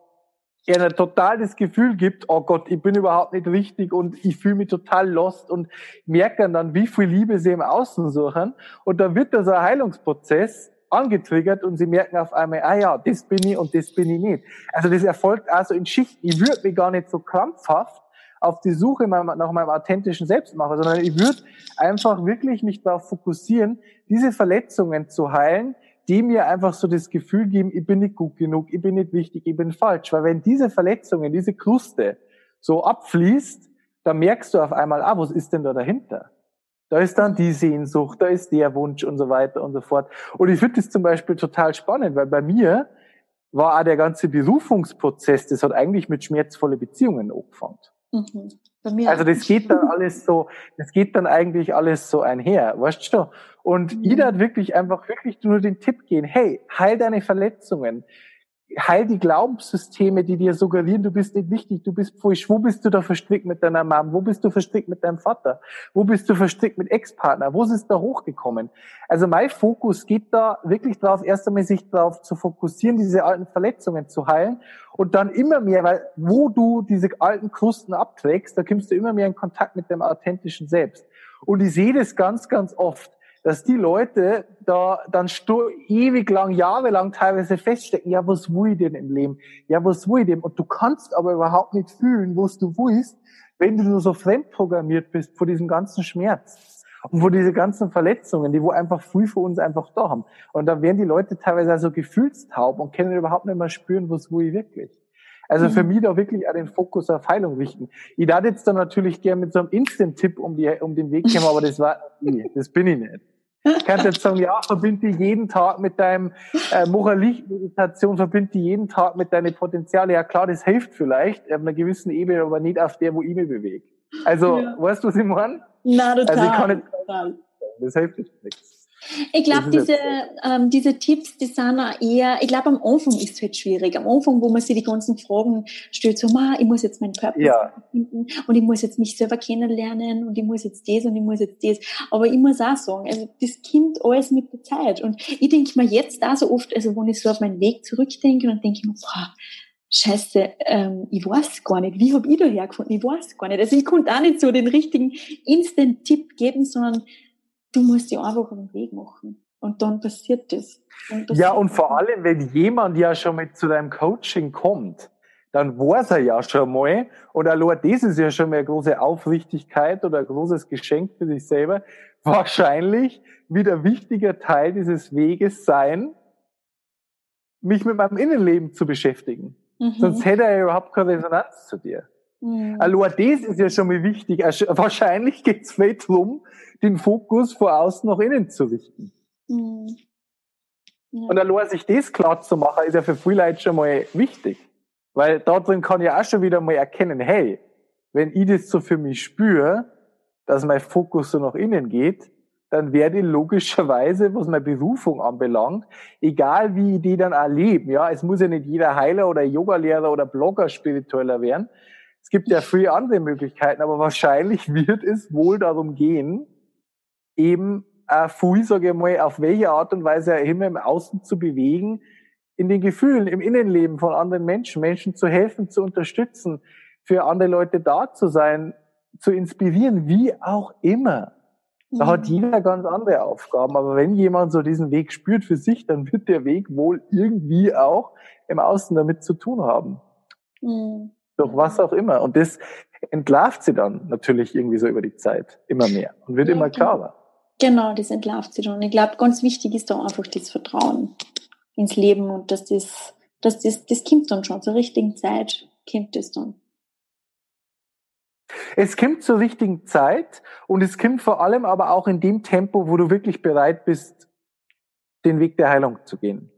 ihnen total das Gefühl gibt, oh Gott, ich bin überhaupt nicht richtig und ich fühle mich total lost und merken dann, wie viel Liebe sie im Außen suchen. Und dann wird da so ein Heilungsprozess angetriggert und sie merken auf einmal, ah ja, das bin ich und das bin ich nicht. Also das erfolgt also in Schichten. Ich würde mich gar nicht so krampfhaft auf die Suche nach meinem authentischen Selbst mache, sondern ich würde einfach wirklich mich darauf fokussieren, diese Verletzungen zu heilen, die mir einfach so das Gefühl geben, ich bin nicht gut genug, ich bin nicht wichtig, ich bin falsch. Weil wenn diese Verletzungen, diese Kruste so abfließt, dann merkst du auf einmal, ah, was ist denn da dahinter? Da ist dann die Sehnsucht, da ist der Wunsch und so weiter und so fort. Und ich finde das zum Beispiel total spannend, weil bei mir war auch der ganze Berufungsprozess, das hat eigentlich mit schmerzvolle Beziehungen angefangen. Mhm. Also das geht dann alles so, das geht dann eigentlich alles so einher, weißt du? Und mhm. jeder hat wirklich einfach wirklich nur den Tipp gehen, hey, heil deine Verletzungen, heil die Glaubenssysteme, die dir suggerieren, du bist nicht wichtig, du bist falsch. Wo bist du da verstrickt mit deiner Mom? Wo bist du verstrickt mit deinem Vater? Wo bist du verstrickt mit Ex-Partner? Wo ist da hochgekommen? Also mein Fokus geht da wirklich drauf, erst einmal sich darauf zu fokussieren, diese alten Verletzungen zu heilen und dann immer mehr, weil wo du diese alten Krusten abträgst, da kommst du immer mehr in Kontakt mit dem authentischen Selbst. Und ich sehe das ganz, ganz oft dass die Leute da dann ewig lang, jahrelang teilweise feststecken, ja, was will ich denn im Leben? Ja, was will ich denn? Und du kannst aber überhaupt nicht fühlen, was du willst, wenn du nur so fremdprogrammiert bist vor diesem ganzen Schmerz und vor diese ganzen Verletzungen, die wo einfach früh für uns einfach da haben. Und dann werden die Leute teilweise also gefühlstaub und können überhaupt nicht mehr spüren, was will ich wirklich. Also für mhm. mich da wirklich auch den Fokus auf Heilung richten. Ich darf jetzt dann natürlich gerne mit so einem Instant-Tipp um, die, um den Weg kommen, aber das war, nee, das bin ich nicht. Ich kann jetzt sagen, ja, verbinde die jeden Tag mit deinem äh, Moralicht-Meditation, verbinde die jeden Tag mit deinen Potenziale. Ja klar, das hilft vielleicht auf einer gewissen Ebene, aber nicht auf der, wo ich mich bewege. Also, ja. weißt du, was ich meine? Na, total. Also ich kann nicht, das hilft jetzt nichts. Ich glaube, diese, ähm, diese Tipps, die sind auch eher, ich glaube, am Anfang ist es halt schwierig. Am Anfang, wo man sich die ganzen Fragen stellt, so, ma, ich muss jetzt meinen Körper ja. finden und ich muss jetzt mich selber kennenlernen und ich muss jetzt das und ich muss jetzt das. Aber ich muss auch sagen, also das kommt alles mit der Zeit. Und ich denke mir jetzt da so oft, also wenn ich so auf meinen Weg zurückdenke, dann denke ich mir, boah, Scheiße, ähm, ich weiß gar nicht, wie hab ich da hergefunden? Ich weiß gar nicht. Also ich konnte auch nicht so den richtigen Instant-Tipp geben, sondern du musst dich einfach auf den Weg machen. Und dann passiert das. Und das ja, und vor allem, wenn jemand ja schon mit zu deinem Coaching kommt, dann weiß er ja schon mal, und allein das ist ja schon mal eine große Aufrichtigkeit oder ein großes Geschenk für sich selber, wahrscheinlich wieder wichtiger Teil dieses Weges sein, mich mit meinem Innenleben zu beschäftigen. Mhm. Sonst hätte er überhaupt keine Resonanz zu dir. Mhm. Also das ist ja schon mal wichtig. Wahrscheinlich geht es viel darum, den Fokus von außen nach innen zu richten. Mhm. Ja. Und allein sich das klar zu machen, ist ja für viele Leute schon mal wichtig. Weil da drin kann ich auch schon wieder mal erkennen, hey, wenn ich das so für mich spüre, dass mein Fokus so nach innen geht, dann werde ich logischerweise, was meine Berufung anbelangt, egal wie ich die dann erlebe, ja, es muss ja nicht jeder Heiler oder Yogalehrer oder Blogger spiritueller werden. Es gibt ja viele andere Möglichkeiten, aber wahrscheinlich wird es wohl darum gehen, eben äh, viel, sage ich mal, auf welche Art und Weise immer im Außen zu bewegen, in den Gefühlen, im Innenleben von anderen Menschen, Menschen zu helfen, zu unterstützen, für andere Leute da zu sein, zu inspirieren, wie auch immer. Da hat mhm. jeder ganz andere Aufgaben. Aber wenn jemand so diesen Weg spürt für sich, dann wird der Weg wohl irgendwie auch im Außen damit zu tun haben. Mhm. Durch was auch immer. Und das entlarvt sie dann natürlich irgendwie so über die Zeit immer mehr und wird ja, immer klarer. Genau, das entlarvt sie dann. Ich glaube, ganz wichtig ist da einfach das Vertrauen ins Leben und dass das, dass das, das kommt dann schon zur richtigen Zeit, kommt das dann. Es kommt zur richtigen Zeit und es kommt vor allem aber auch in dem Tempo, wo du wirklich bereit bist, den Weg der Heilung zu gehen.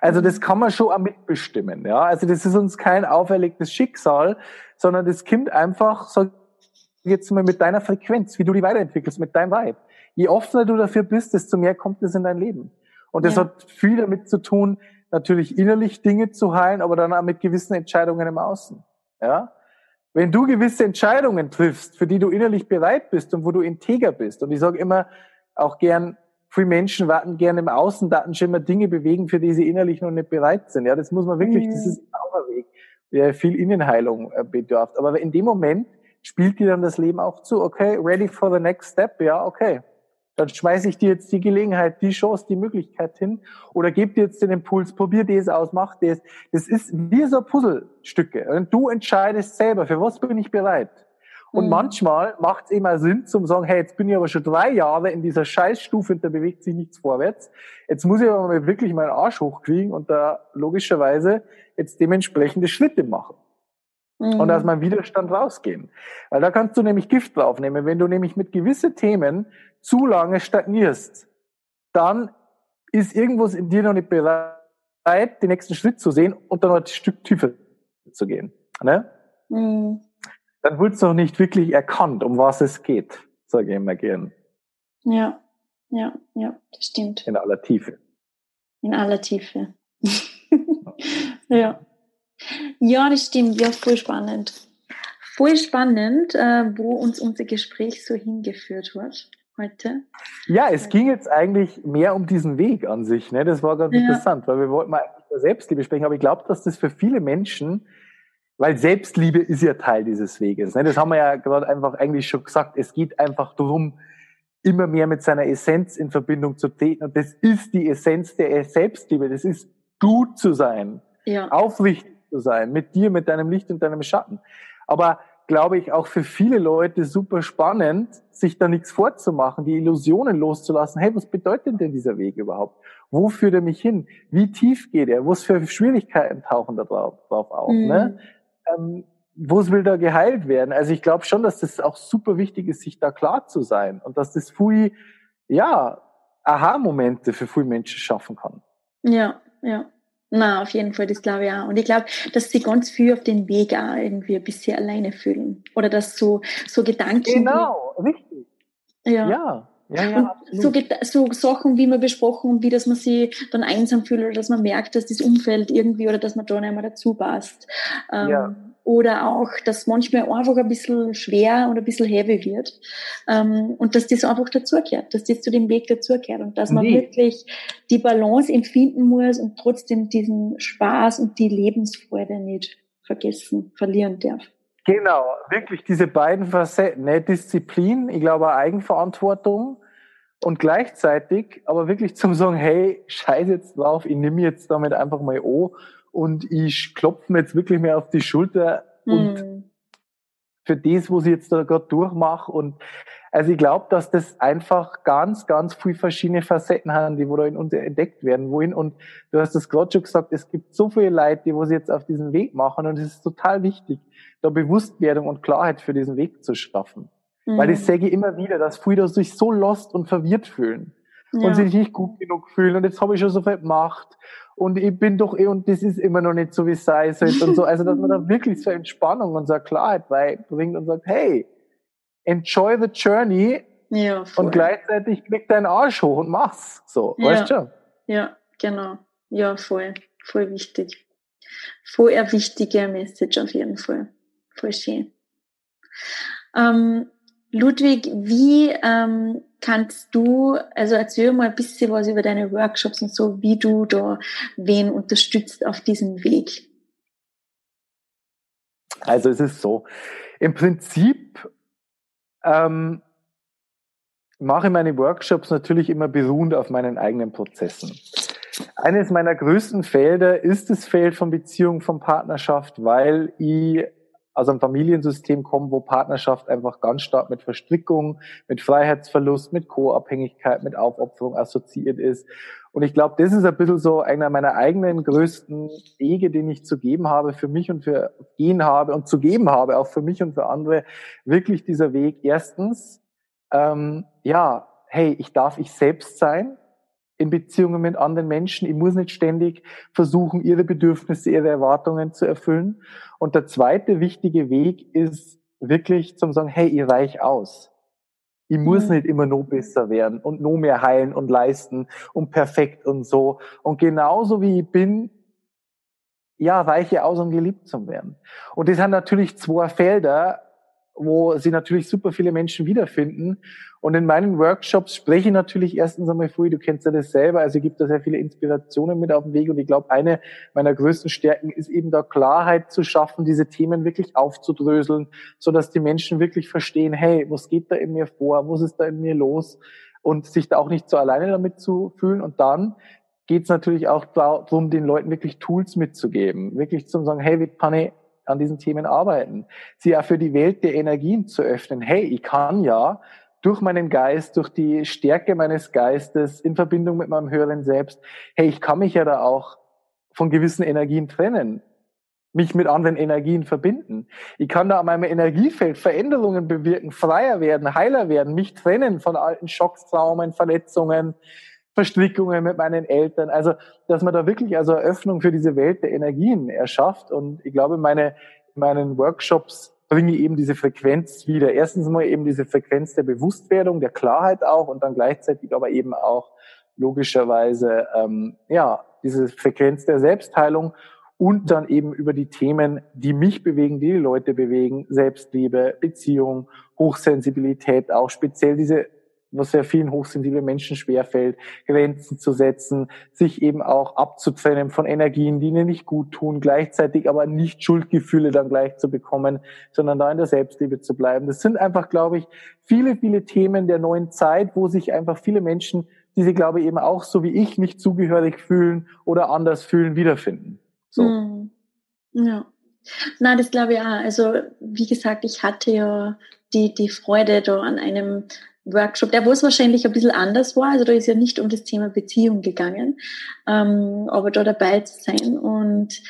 Also das kann man schon auch mitbestimmen. Ja? Also das ist uns kein auferlegtes Schicksal, sondern das kommt einfach, sag jetzt mal, mit deiner Frequenz, wie du die weiterentwickelst, mit deinem Vibe. Je offener du dafür bist, desto mehr kommt es in dein Leben. Und das ja. hat viel damit zu tun, natürlich innerlich Dinge zu heilen, aber dann auch mit gewissen Entscheidungen im Außen. Ja? Wenn du gewisse Entscheidungen triffst, für die du innerlich bereit bist und wo du integer bist, und ich sage immer auch gern, viele Menschen warten gerne im Außen, da schon immer Dinge bewegen, für die sie innerlich noch nicht bereit sind. Ja, das muss man wirklich, mhm. das ist ein Zauberweg, der viel Innenheilung äh, bedarf. Aber in dem Moment spielt dir dann das Leben auch zu, okay, ready for the next step, ja, okay. Dann schmeiße ich dir jetzt die Gelegenheit, die Chance, die Möglichkeit hin oder gebe dir jetzt den Impuls, probier das aus, mach das. Das ist wie so Puzzlestücke. Und du entscheidest selber, für was bin ich bereit. Und mhm. manchmal macht es immer Sinn zum sagen, hey, jetzt bin ich aber schon drei Jahre in dieser Scheißstufe und da bewegt sich nichts vorwärts. Jetzt muss ich aber mal wirklich meinen Arsch hochkriegen und da logischerweise jetzt dementsprechende Schritte machen. Mhm. Und aus meinem Widerstand rausgehen. Weil da kannst du nämlich Gift draufnehmen. Wenn du nämlich mit gewisse Themen zu lange stagnierst, dann ist irgendwas in dir noch nicht bereit, den nächsten Schritt zu sehen und dann noch ein Stück tiefer zu gehen. Ne? Mhm. Dann wird es noch nicht wirklich erkannt, um was es geht, sage ich immer gern. Ja, ja, ja, das stimmt. In aller Tiefe. In aller Tiefe. ja. Ja, das stimmt. Ja, voll spannend. Voll spannend, äh, wo uns unser Gespräch so hingeführt hat heute? Ja, es ging jetzt eigentlich mehr um diesen Weg an sich. Ne? Das war ganz ja. interessant, weil wir wollten mal über Selbstliebe sprechen, aber ich glaube, dass das für viele Menschen, weil Selbstliebe ist ja Teil dieses Weges. Ne? Das haben wir ja gerade einfach eigentlich schon gesagt. Es geht einfach darum, immer mehr mit seiner Essenz in Verbindung zu treten. Und das ist die Essenz der Selbstliebe. Das ist gut zu sein, ja. aufrichtig zu sein, mit dir, mit deinem Licht und deinem Schatten. Aber glaube ich, auch für viele Leute super spannend, sich da nichts vorzumachen, die Illusionen loszulassen. Hey, was bedeutet denn dieser Weg überhaupt? Wo führt er mich hin? Wie tief geht er? Was für Schwierigkeiten tauchen da drauf, drauf auf? Mhm. Ne? Ähm, wo will da geheilt werden? Also ich glaube schon, dass das auch super wichtig ist, sich da klar zu sein und dass das viel, ja, Aha-Momente für viele Menschen schaffen kann. Ja, ja. Na, auf jeden Fall, das glaube ich auch. Und ich glaube, dass sie ganz viel auf den Weg auch irgendwie ein bisschen alleine fühlen. Oder dass so, so Gedanken. Genau, richtig. Ja. Ja. Ja, ja, so, so Sachen, wie wir besprochen, wie dass man sich dann einsam fühlt oder dass man merkt, dass das Umfeld irgendwie oder dass man da nicht mehr dazu passt. Ähm, ja. Oder auch, dass manchmal einfach ein bisschen schwer und ein bisschen heavy wird. Ähm, und dass das einfach dazugehört, dass das zu dem Weg dazugehört und dass man nee. wirklich die Balance empfinden muss und trotzdem diesen Spaß und die Lebensfreude nicht vergessen, verlieren darf. Genau, wirklich diese beiden Facetten, ne? Disziplin, ich glaube Eigenverantwortung und gleichzeitig aber wirklich zum sagen, hey, scheiß jetzt drauf, ich nehme jetzt damit einfach mal an und ich klopfe mir jetzt wirklich mehr auf die Schulter und mhm. Für das, was ich jetzt da gerade durchmache. Und also ich glaube, dass das einfach ganz, ganz viele verschiedene Facetten haben, die wo da in uns entdeckt werden wollen. Und du hast es gerade schon gesagt, es gibt so viele Leute, die was jetzt auf diesen Weg machen. Und es ist total wichtig, da Bewusstwerdung und Klarheit für diesen Weg zu schaffen. Mhm. Weil ich sage immer wieder, dass viele sich so lost und verwirrt fühlen. Ja. Und sich nicht gut genug fühlen. Und jetzt habe ich schon so viel gemacht und ich bin doch eh, und das ist immer noch nicht so, wie es sein sollte und so. Also, dass man da wirklich so Entspannung und so Klarheit beibringt und sagt, hey, enjoy the journey ja, voll. und gleichzeitig klick deinen Arsch hoch und mach's. So, ja. weißt du? Ja, genau. Ja, voll. Voll wichtig. Voll eine wichtige Message auf jeden Fall. Voll schön. Ähm, Ludwig, wie ähm, kannst du, also erzähl mal ein bisschen was über deine Workshops und so, wie du da wen unterstützt auf diesem Weg? Also es ist so, im Prinzip ähm, mache meine Workshops natürlich immer beruhend auf meinen eigenen Prozessen. Eines meiner größten Felder ist das Feld von Beziehung, von Partnerschaft, weil ich aus einem Familiensystem komme, wo Partnerschaft einfach ganz stark mit Verstrickung, mit Freiheitsverlust, mit Co-Abhängigkeit, mit Aufopferung assoziiert ist. Und ich glaube, das ist ein bisschen so einer meiner eigenen größten Wege, den ich zu geben habe für mich und für gehen habe und zu geben habe, auch für mich und für andere. Wirklich dieser Weg. Erstens, ähm, ja, hey, ich darf ich selbst sein in Beziehungen mit anderen Menschen. Ich muss nicht ständig versuchen, ihre Bedürfnisse, ihre Erwartungen zu erfüllen. Und der zweite wichtige Weg ist wirklich zum sagen, hey, ihr reich aus. Ich muss mhm. nicht immer nur besser werden und nur mehr heilen und leisten und perfekt und so. Und genauso wie ich bin, ja, reiche aus, um geliebt zu werden. Und das sind natürlich zwei Felder, wo sie natürlich super viele Menschen wiederfinden. Und in meinen Workshops spreche ich natürlich erstens einmal früh, du kennst ja das selber, also gibt da sehr viele Inspirationen mit auf dem Weg. Und ich glaube, eine meiner größten Stärken ist eben da Klarheit zu schaffen, diese Themen wirklich aufzudröseln, so dass die Menschen wirklich verstehen, hey, was geht da in mir vor, was ist da in mir los? Und sich da auch nicht so alleine damit zu fühlen. Und dann geht es natürlich auch darum, den Leuten wirklich Tools mitzugeben, wirklich zu sagen, hey, wie kann ich an diesen Themen arbeiten. Sie ja für die Welt der Energien zu öffnen. Hey, ich kann ja durch meinen Geist, durch die Stärke meines Geistes in Verbindung mit meinem höheren Selbst, hey, ich kann mich ja da auch von gewissen Energien trennen, mich mit anderen Energien verbinden. Ich kann da an meinem Energiefeld Veränderungen bewirken, freier werden, heiler werden, mich trennen von alten Schocks, Traumen, Verletzungen, Verstrickungen mit meinen Eltern. Also, dass man da wirklich also Eröffnung für diese Welt der Energien erschafft. Und ich glaube, meine, meinen Workshops bringe ich eben diese Frequenz wieder. Erstens mal eben diese Frequenz der Bewusstwerdung, der Klarheit auch und dann gleichzeitig aber eben auch logischerweise, ähm, ja, diese Frequenz der Selbstheilung und dann eben über die Themen, die mich bewegen, die die Leute bewegen, Selbstliebe, Beziehung, Hochsensibilität, auch speziell diese was sehr vielen hochsensiblen Menschen schwerfällt, Grenzen zu setzen, sich eben auch abzutrennen von Energien, die ihnen nicht gut tun, gleichzeitig aber nicht Schuldgefühle dann gleich zu bekommen, sondern da in der Selbstliebe zu bleiben. Das sind einfach, glaube ich, viele, viele Themen der neuen Zeit, wo sich einfach viele Menschen, die sie, glaube ich, eben auch so wie ich nicht zugehörig fühlen oder anders fühlen, wiederfinden. So. Mhm. Ja. Na, das glaube ich auch. Also, wie gesagt, ich hatte ja die, die Freude da an einem Workshop, der wo es wahrscheinlich ein bisschen anders war. Also da ist ja nicht um das Thema Beziehung gegangen, ähm, aber da dabei zu sein. Und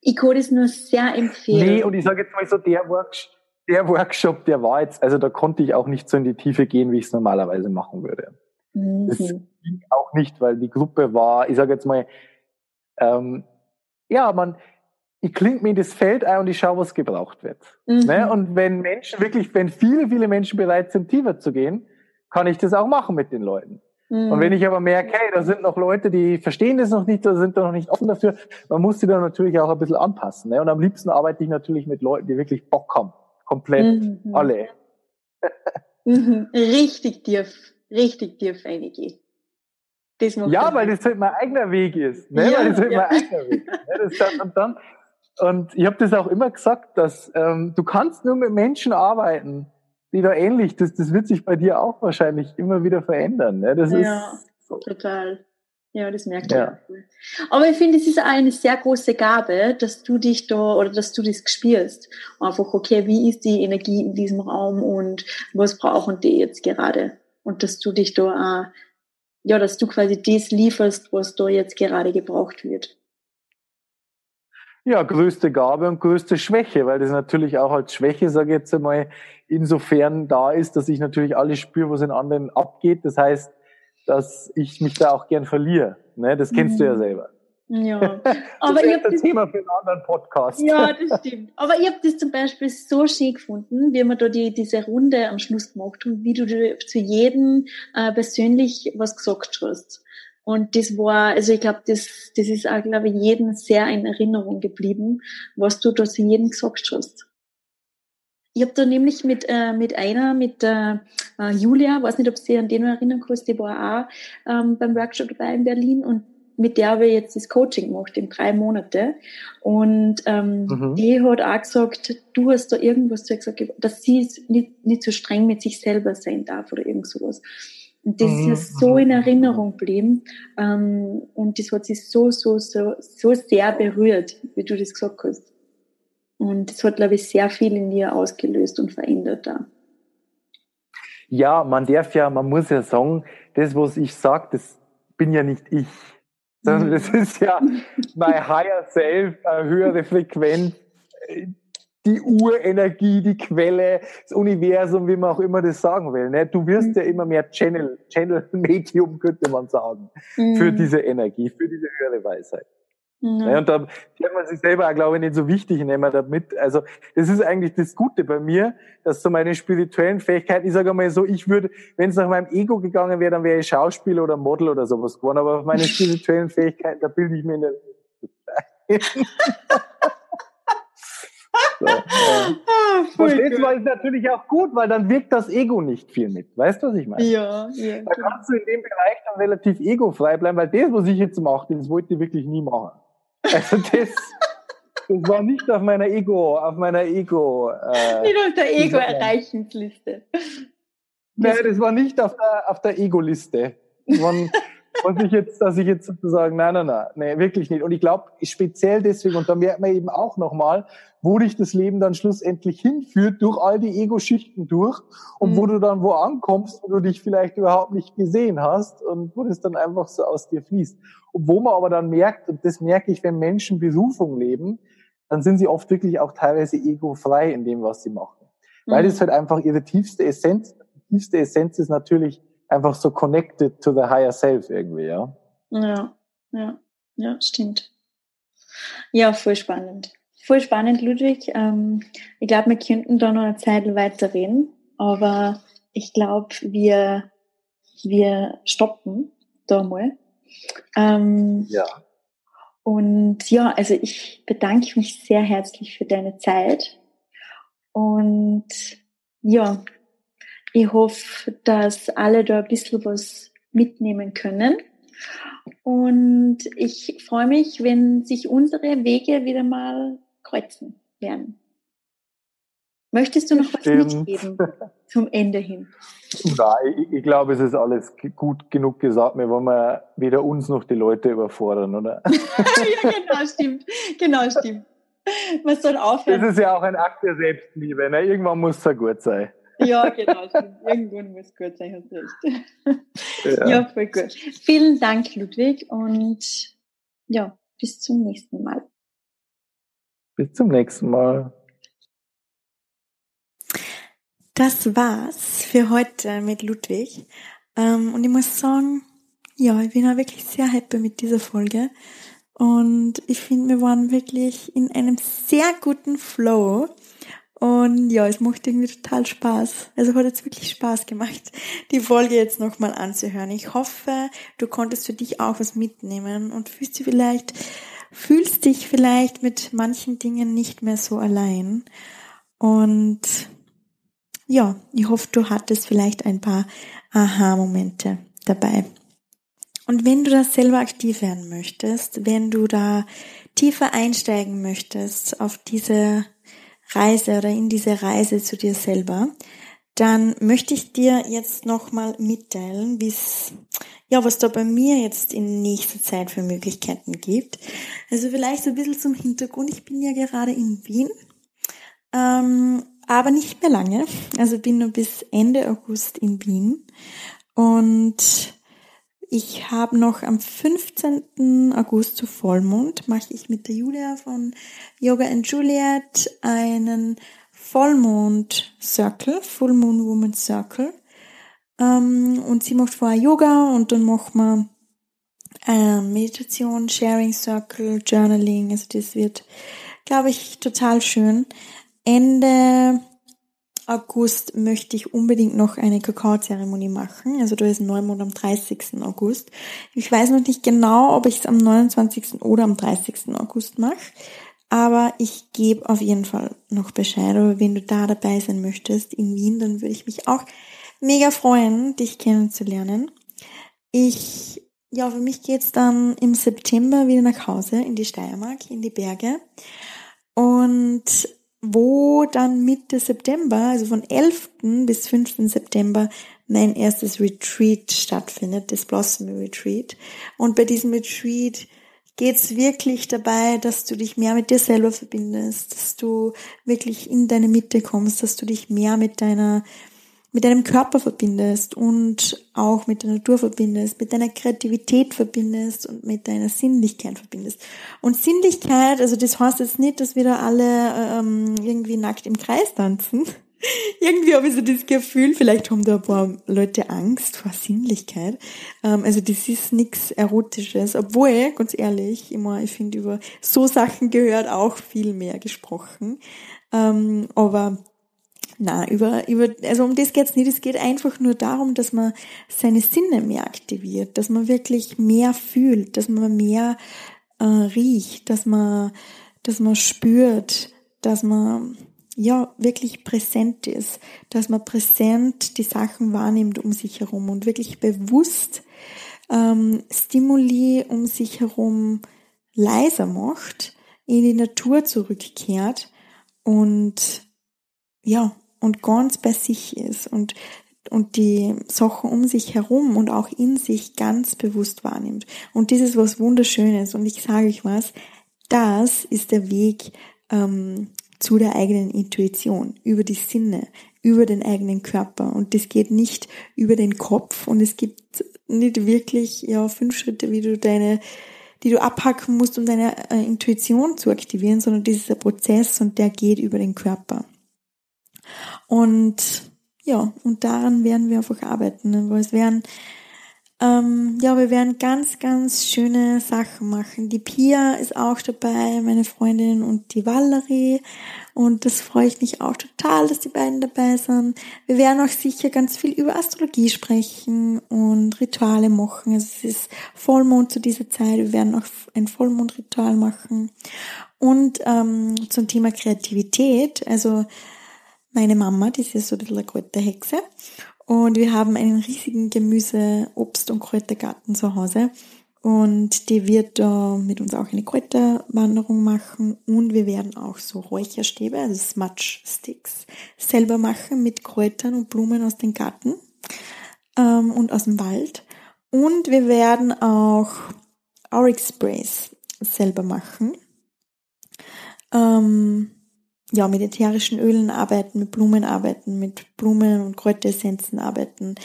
ich kann das nur sehr empfehlen. Nee, und ich sage jetzt mal so, der Workshop, der Workshop, der war jetzt, also da konnte ich auch nicht so in die Tiefe gehen, wie ich es normalerweise machen würde. Mhm. Das ging auch nicht, weil die Gruppe war, ich sage jetzt mal, ähm, ja, man, ich klinge mir in das Feld ein und ich schaue, was gebraucht wird. Mhm. Ne? Und wenn Menschen wirklich, wenn viele, viele Menschen bereit sind, tiefer zu gehen, kann ich das auch machen mit den Leuten. Mhm. Und wenn ich aber merke, hey, da sind noch Leute, die verstehen das noch nicht, da sind da noch nicht offen dafür, man muss sie dann natürlich auch ein bisschen anpassen. Ne? Und am liebsten arbeite ich natürlich mit Leuten, die wirklich Bock haben. Komplett mhm. alle. Richtig tief, richtig tief einige. ja, weil das halt mein eigener Weg ist. Ne? Ja, weil das halt ja. mein eigener Weg ist. Ne? Das, und dann, und ich habe das auch immer gesagt, dass ähm, du kannst nur mit Menschen arbeiten, die da ähnlich, das, das wird sich bei dir auch wahrscheinlich immer wieder verändern. Ne? Das ja, ist so. total. Ja, das merkt ja. ich. Aber ich finde, es ist eine sehr große Gabe, dass du dich da oder dass du das spielst. Einfach, okay, wie ist die Energie in diesem Raum und was brauchen die jetzt gerade? Und dass du dich da, auch, ja, dass du quasi das lieferst, was da jetzt gerade gebraucht wird. Ja, größte Gabe und größte Schwäche, weil das natürlich auch als Schwäche, sage ich jetzt einmal, insofern da ist, dass ich natürlich alles spüre, was in anderen abgeht. Das heißt, dass ich mich da auch gern verliere. Ne? Das kennst mhm. du ja mhm. selber. Ja, aber das ist das Thema für einen anderen Podcast. Ja, das stimmt. Aber ich habe das zum Beispiel so schön gefunden, wie wir da die, diese Runde am Schluss gemacht haben, wie du zu jedem äh, persönlich was gesagt hast. Und das war, also ich glaube, das, das ist auch, glaube ich, jedem sehr in Erinnerung geblieben, was du da zu jedem gesagt hast. Ich habe da nämlich mit, äh, mit einer, mit äh, äh, Julia, weiß nicht, ob sie an den noch erinnern kannst, die war auch ähm, beim Workshop dabei in Berlin und mit der habe ich jetzt das Coaching gemacht in drei Monate. Und ähm, mhm. die hat auch gesagt, du hast da irgendwas zu gesagt, dass sie nicht, nicht so streng mit sich selber sein darf oder irgend sowas. Und das mhm. ist ja so in Erinnerung geblieben. Ähm, und das hat sich so, so, so, so sehr berührt, wie du das gesagt hast. Und das hat, glaube ich, sehr viel in dir ausgelöst und verändert da. Ja, man darf ja, man muss ja sagen, das, was ich sage, das bin ja nicht ich. Mhm. das ist ja mein Higher Self, eine höhere Frequenz, die Urenergie, die Quelle, das Universum, wie man auch immer das sagen will. Ne? Du wirst mhm. ja immer mehr Channel, Channel Medium, könnte man sagen, mhm. für diese Energie, für diese höhere Weisheit. Ja. ja. und da kann man sich selber auch, glaube ich, nicht so wichtig nehmen damit. Also das ist eigentlich das Gute bei mir, dass so meine spirituellen Fähigkeiten, ich sage mal so, ich würde, wenn es nach meinem Ego gegangen wäre, dann wäre ich Schauspieler oder Model oder sowas geworden. Aber auf meine spirituellen Fähigkeiten, da bilde ich mir nicht. so, Verstehst du, weil es natürlich auch gut, weil dann wirkt das Ego nicht viel mit. Weißt du, was ich meine? Ja, ja. Da kannst du in dem Bereich dann relativ egofrei bleiben, weil das, was ich jetzt mache, das wollte ich wirklich nie machen. Also das, das war nicht auf meiner Ego, auf meiner Ego. Äh, nicht auf der Ego-Erreichungsliste. Nein, das war nicht auf der, auf der Ego-Liste. was ich jetzt, dass ich jetzt sozusagen, nein, nein, nein, nee, wirklich nicht. Und ich glaube, speziell deswegen, und da merkt man eben auch nochmal, wo dich das Leben dann schlussendlich hinführt, durch all die Ego-Schichten durch, und mhm. wo du dann wo ankommst, wo du dich vielleicht überhaupt nicht gesehen hast, und wo das dann einfach so aus dir fließt. Und wo man aber dann merkt, und das merke ich, wenn Menschen Berufung leben, dann sind sie oft wirklich auch teilweise egofrei in dem, was sie machen. Mhm. Weil das halt einfach ihre tiefste Essenz, tiefste Essenz ist natürlich einfach so connected to the higher self irgendwie, ja. Ja, ja, ja, stimmt. Ja, voll spannend. Voll spannend, Ludwig. Ähm, ich glaube, wir könnten da noch eine Zeit weiter reden, aber ich glaube, wir, wir stoppen da mal. Ähm, ja. Und ja, also ich bedanke mich sehr herzlich für deine Zeit. Und ja, ich hoffe, dass alle da ein bisschen was mitnehmen können. Und ich freue mich, wenn sich unsere Wege wieder mal kreuzen werden. Möchtest du noch Stimmt. was mitgeben zum Ende hin? Nein, ich, ich, glaube, es ist alles gut genug gesagt. Wir wollen ja weder uns noch die Leute überfordern, oder? ja, genau, stimmt. Genau, stimmt. Man soll aufhören. Das ist ja auch ein Akt der Selbstliebe. Ne? Irgendwann muss es ja gut sein. Ja, genau. Irgendwann muss es gut sein, hast recht. Ja. ja, voll gut. Vielen Dank, Ludwig, und ja, bis zum nächsten Mal. Bis zum nächsten Mal. Das war's für heute mit Ludwig. Ähm, und ich muss sagen, ja, ich bin auch wirklich sehr happy mit dieser Folge. Und ich finde, wir waren wirklich in einem sehr guten Flow. Und ja, es macht irgendwie total Spaß. Also hat jetzt wirklich Spaß gemacht, die Folge jetzt nochmal anzuhören. Ich hoffe, du konntest für dich auch was mitnehmen und fühlst dich vielleicht, fühlst dich vielleicht mit manchen Dingen nicht mehr so allein. Und ja, ich hoffe, du hattest vielleicht ein paar Aha-Momente dabei. Und wenn du da selber aktiv werden möchtest, wenn du da tiefer einsteigen möchtest auf diese Reise oder in diese Reise zu dir selber, dann möchte ich dir jetzt nochmal mitteilen, wie es ja, was da bei mir jetzt in nächster Zeit für Möglichkeiten gibt. Also vielleicht so ein bisschen zum Hintergrund. Ich bin ja gerade in Wien, ähm, aber nicht mehr lange. Also bin nur bis Ende August in Wien. Und ich habe noch am 15. August zu Vollmond, mache ich mit der Julia von Yoga and Juliet einen Vollmond Circle, Full Moon Woman Circle. Ähm, und sie macht vorher Yoga und dann machen wir äh, Meditation, Sharing Circle, Journaling. Also das wird, glaube ich, total schön. Ende August möchte ich unbedingt noch eine Kakaozeremonie machen. Also da ist Neumond am 30. August. Ich weiß noch nicht genau, ob ich es am 29. oder am 30. August mache. Aber ich gebe auf jeden Fall noch Bescheid. Aber wenn du da dabei sein möchtest in Wien, dann würde ich mich auch mega freuen, dich kennenzulernen. Ich, ja, für mich geht's dann im September wieder nach Hause in die Steiermark, in die Berge. Und wo dann Mitte September, also von 11. bis 15. September, mein erstes Retreat stattfindet, das Blossom Retreat. Und bei diesem Retreat geht's wirklich dabei, dass du dich mehr mit dir selber verbindest, dass du wirklich in deine Mitte kommst, dass du dich mehr mit deiner mit deinem Körper verbindest und auch mit der Natur verbindest, mit deiner Kreativität verbindest und mit deiner Sinnlichkeit verbindest. Und Sinnlichkeit, also das heißt jetzt nicht, dass wir da alle ähm, irgendwie nackt im Kreis tanzen. irgendwie habe ich so das Gefühl, vielleicht haben da ein paar Leute Angst vor Sinnlichkeit. Ähm, also das ist nichts Erotisches, obwohl, ganz ehrlich, immer, ich finde, über so Sachen gehört auch viel mehr gesprochen. Ähm, aber na, über, über, also um das geht's nicht. Es geht einfach nur darum, dass man seine Sinne mehr aktiviert, dass man wirklich mehr fühlt, dass man mehr äh, riecht, dass man, dass man spürt, dass man ja wirklich präsent ist, dass man präsent die Sachen wahrnimmt um sich herum und wirklich bewusst ähm, Stimuli um sich herum leiser macht, in die Natur zurückkehrt und ja, und ganz bei sich ist und, und die Sachen um sich herum und auch in sich ganz bewusst wahrnimmt. Und das ist was Wunderschönes. Und ich sage euch was, das ist der Weg ähm, zu der eigenen Intuition, über die Sinne, über den eigenen Körper. Und das geht nicht über den Kopf und es gibt nicht wirklich ja fünf Schritte, wie du deine die du abhacken musst, um deine äh, Intuition zu aktivieren, sondern das ist ein Prozess und der geht über den Körper. Und ja, und daran werden wir einfach arbeiten, ne? weil es werden, ähm, ja, wir werden ganz, ganz schöne Sachen machen. Die Pia ist auch dabei, meine Freundin und die Valerie. Und das freue ich mich auch total, dass die beiden dabei sind. Wir werden auch sicher ganz viel über Astrologie sprechen und Rituale machen. Also es ist Vollmond zu dieser Zeit. Wir werden auch ein Vollmondritual machen. Und ähm, zum Thema Kreativität, also meine Mama, die ist so ein bisschen eine Kräuterhexe. Und wir haben einen riesigen Gemüse-, Obst- und Kräutergarten zu Hause. Und die wird da mit uns auch eine Kräuterwanderung machen. Und wir werden auch so Räucherstäbe, also Smudge Sticks, selber machen mit Kräutern und Blumen aus dem Garten ähm, und aus dem Wald. Und wir werden auch Auric Sprays selber machen. Ähm, ja, mit ätherischen Ölen arbeiten, mit Blumen arbeiten, mit Blumen und Kräuteressenzen arbeiten.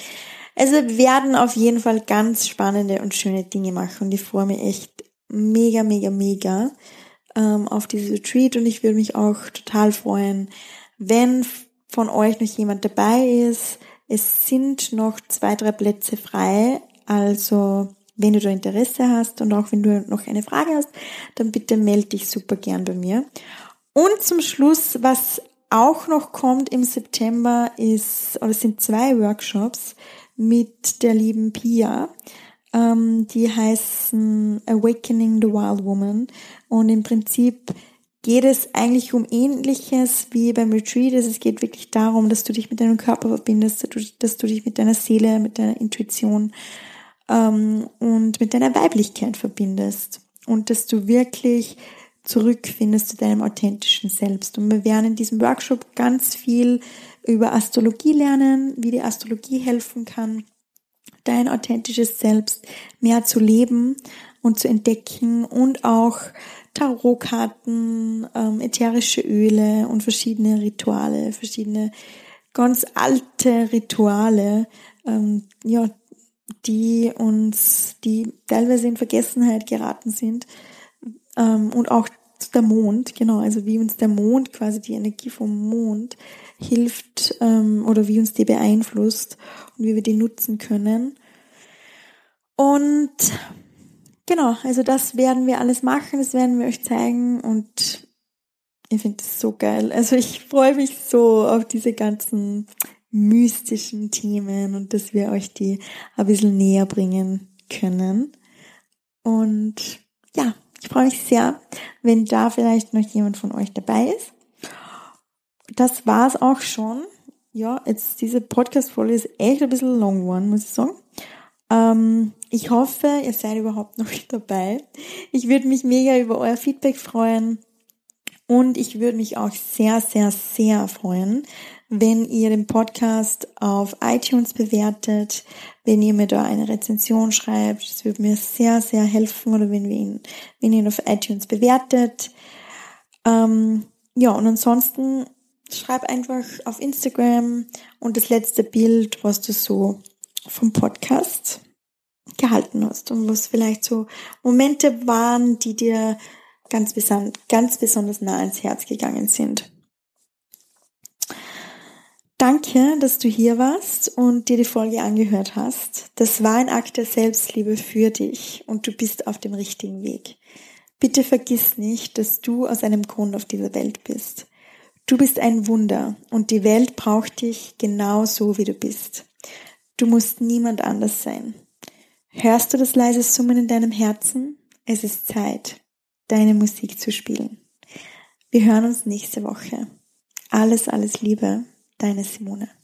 Also werden auf jeden Fall ganz spannende und schöne Dinge machen und ich freue mich echt mega, mega, mega ähm, auf dieses Retreat und ich würde mich auch total freuen, wenn von euch noch jemand dabei ist. Es sind noch zwei, drei Plätze frei, also wenn du da Interesse hast und auch wenn du noch eine Frage hast, dann bitte melde dich super gern bei mir. Und zum Schluss, was auch noch kommt im September ist, oder sind zwei Workshops mit der lieben Pia. Ähm, die heißen Awakening the Wild Woman. Und im Prinzip geht es eigentlich um ähnliches wie beim Retreat. Also es geht wirklich darum, dass du dich mit deinem Körper verbindest, dass du, dass du dich mit deiner Seele, mit deiner Intuition ähm, und mit deiner Weiblichkeit verbindest. Und dass du wirklich zurückfindest zu deinem authentischen Selbst. Und wir werden in diesem Workshop ganz viel über Astrologie lernen, wie die Astrologie helfen kann, dein authentisches Selbst mehr zu leben und zu entdecken und auch Tarotkarten, ähm, ätherische Öle und verschiedene Rituale, verschiedene ganz alte Rituale, ähm, ja, die uns, die teilweise in Vergessenheit geraten sind ähm, und auch der Mond, genau, also wie uns der Mond, quasi die Energie vom Mond hilft ähm, oder wie uns die beeinflusst und wie wir die nutzen können. Und genau, also das werden wir alles machen, das werden wir euch zeigen und ich finde das so geil. Also ich freue mich so auf diese ganzen mystischen Themen und dass wir euch die ein bisschen näher bringen können. Und ja, ich freue mich sehr, wenn da vielleicht noch jemand von euch dabei ist. Das war's auch schon. Ja, jetzt diese Podcast-Folge ist echt ein bisschen long one, muss ich sagen. Ähm, ich hoffe, ihr seid überhaupt noch dabei. Ich würde mich mega über euer Feedback freuen. Und ich würde mich auch sehr, sehr, sehr freuen, wenn ihr den Podcast auf iTunes bewertet, wenn ihr mir da eine Rezension schreibt. Das würde mir sehr, sehr helfen oder wenn, wir ihn, wenn ihr ihn auf iTunes bewertet. Ähm, ja, und ansonsten schreib einfach auf Instagram und das letzte Bild, was du so vom Podcast gehalten hast und was vielleicht so Momente waren, die dir ganz, ganz besonders nah ins Herz gegangen sind. Danke, dass du hier warst und dir die Folge angehört hast. Das war ein Akt der Selbstliebe für dich und du bist auf dem richtigen Weg. Bitte vergiss nicht, dass du aus einem Grund auf dieser Welt bist. Du bist ein Wunder und die Welt braucht dich genau so, wie du bist. Du musst niemand anders sein. Hörst du das leise Summen in deinem Herzen? Es ist Zeit deine Musik zu spielen. Wir hören uns nächste Woche. Alles, alles Liebe, deine Simone.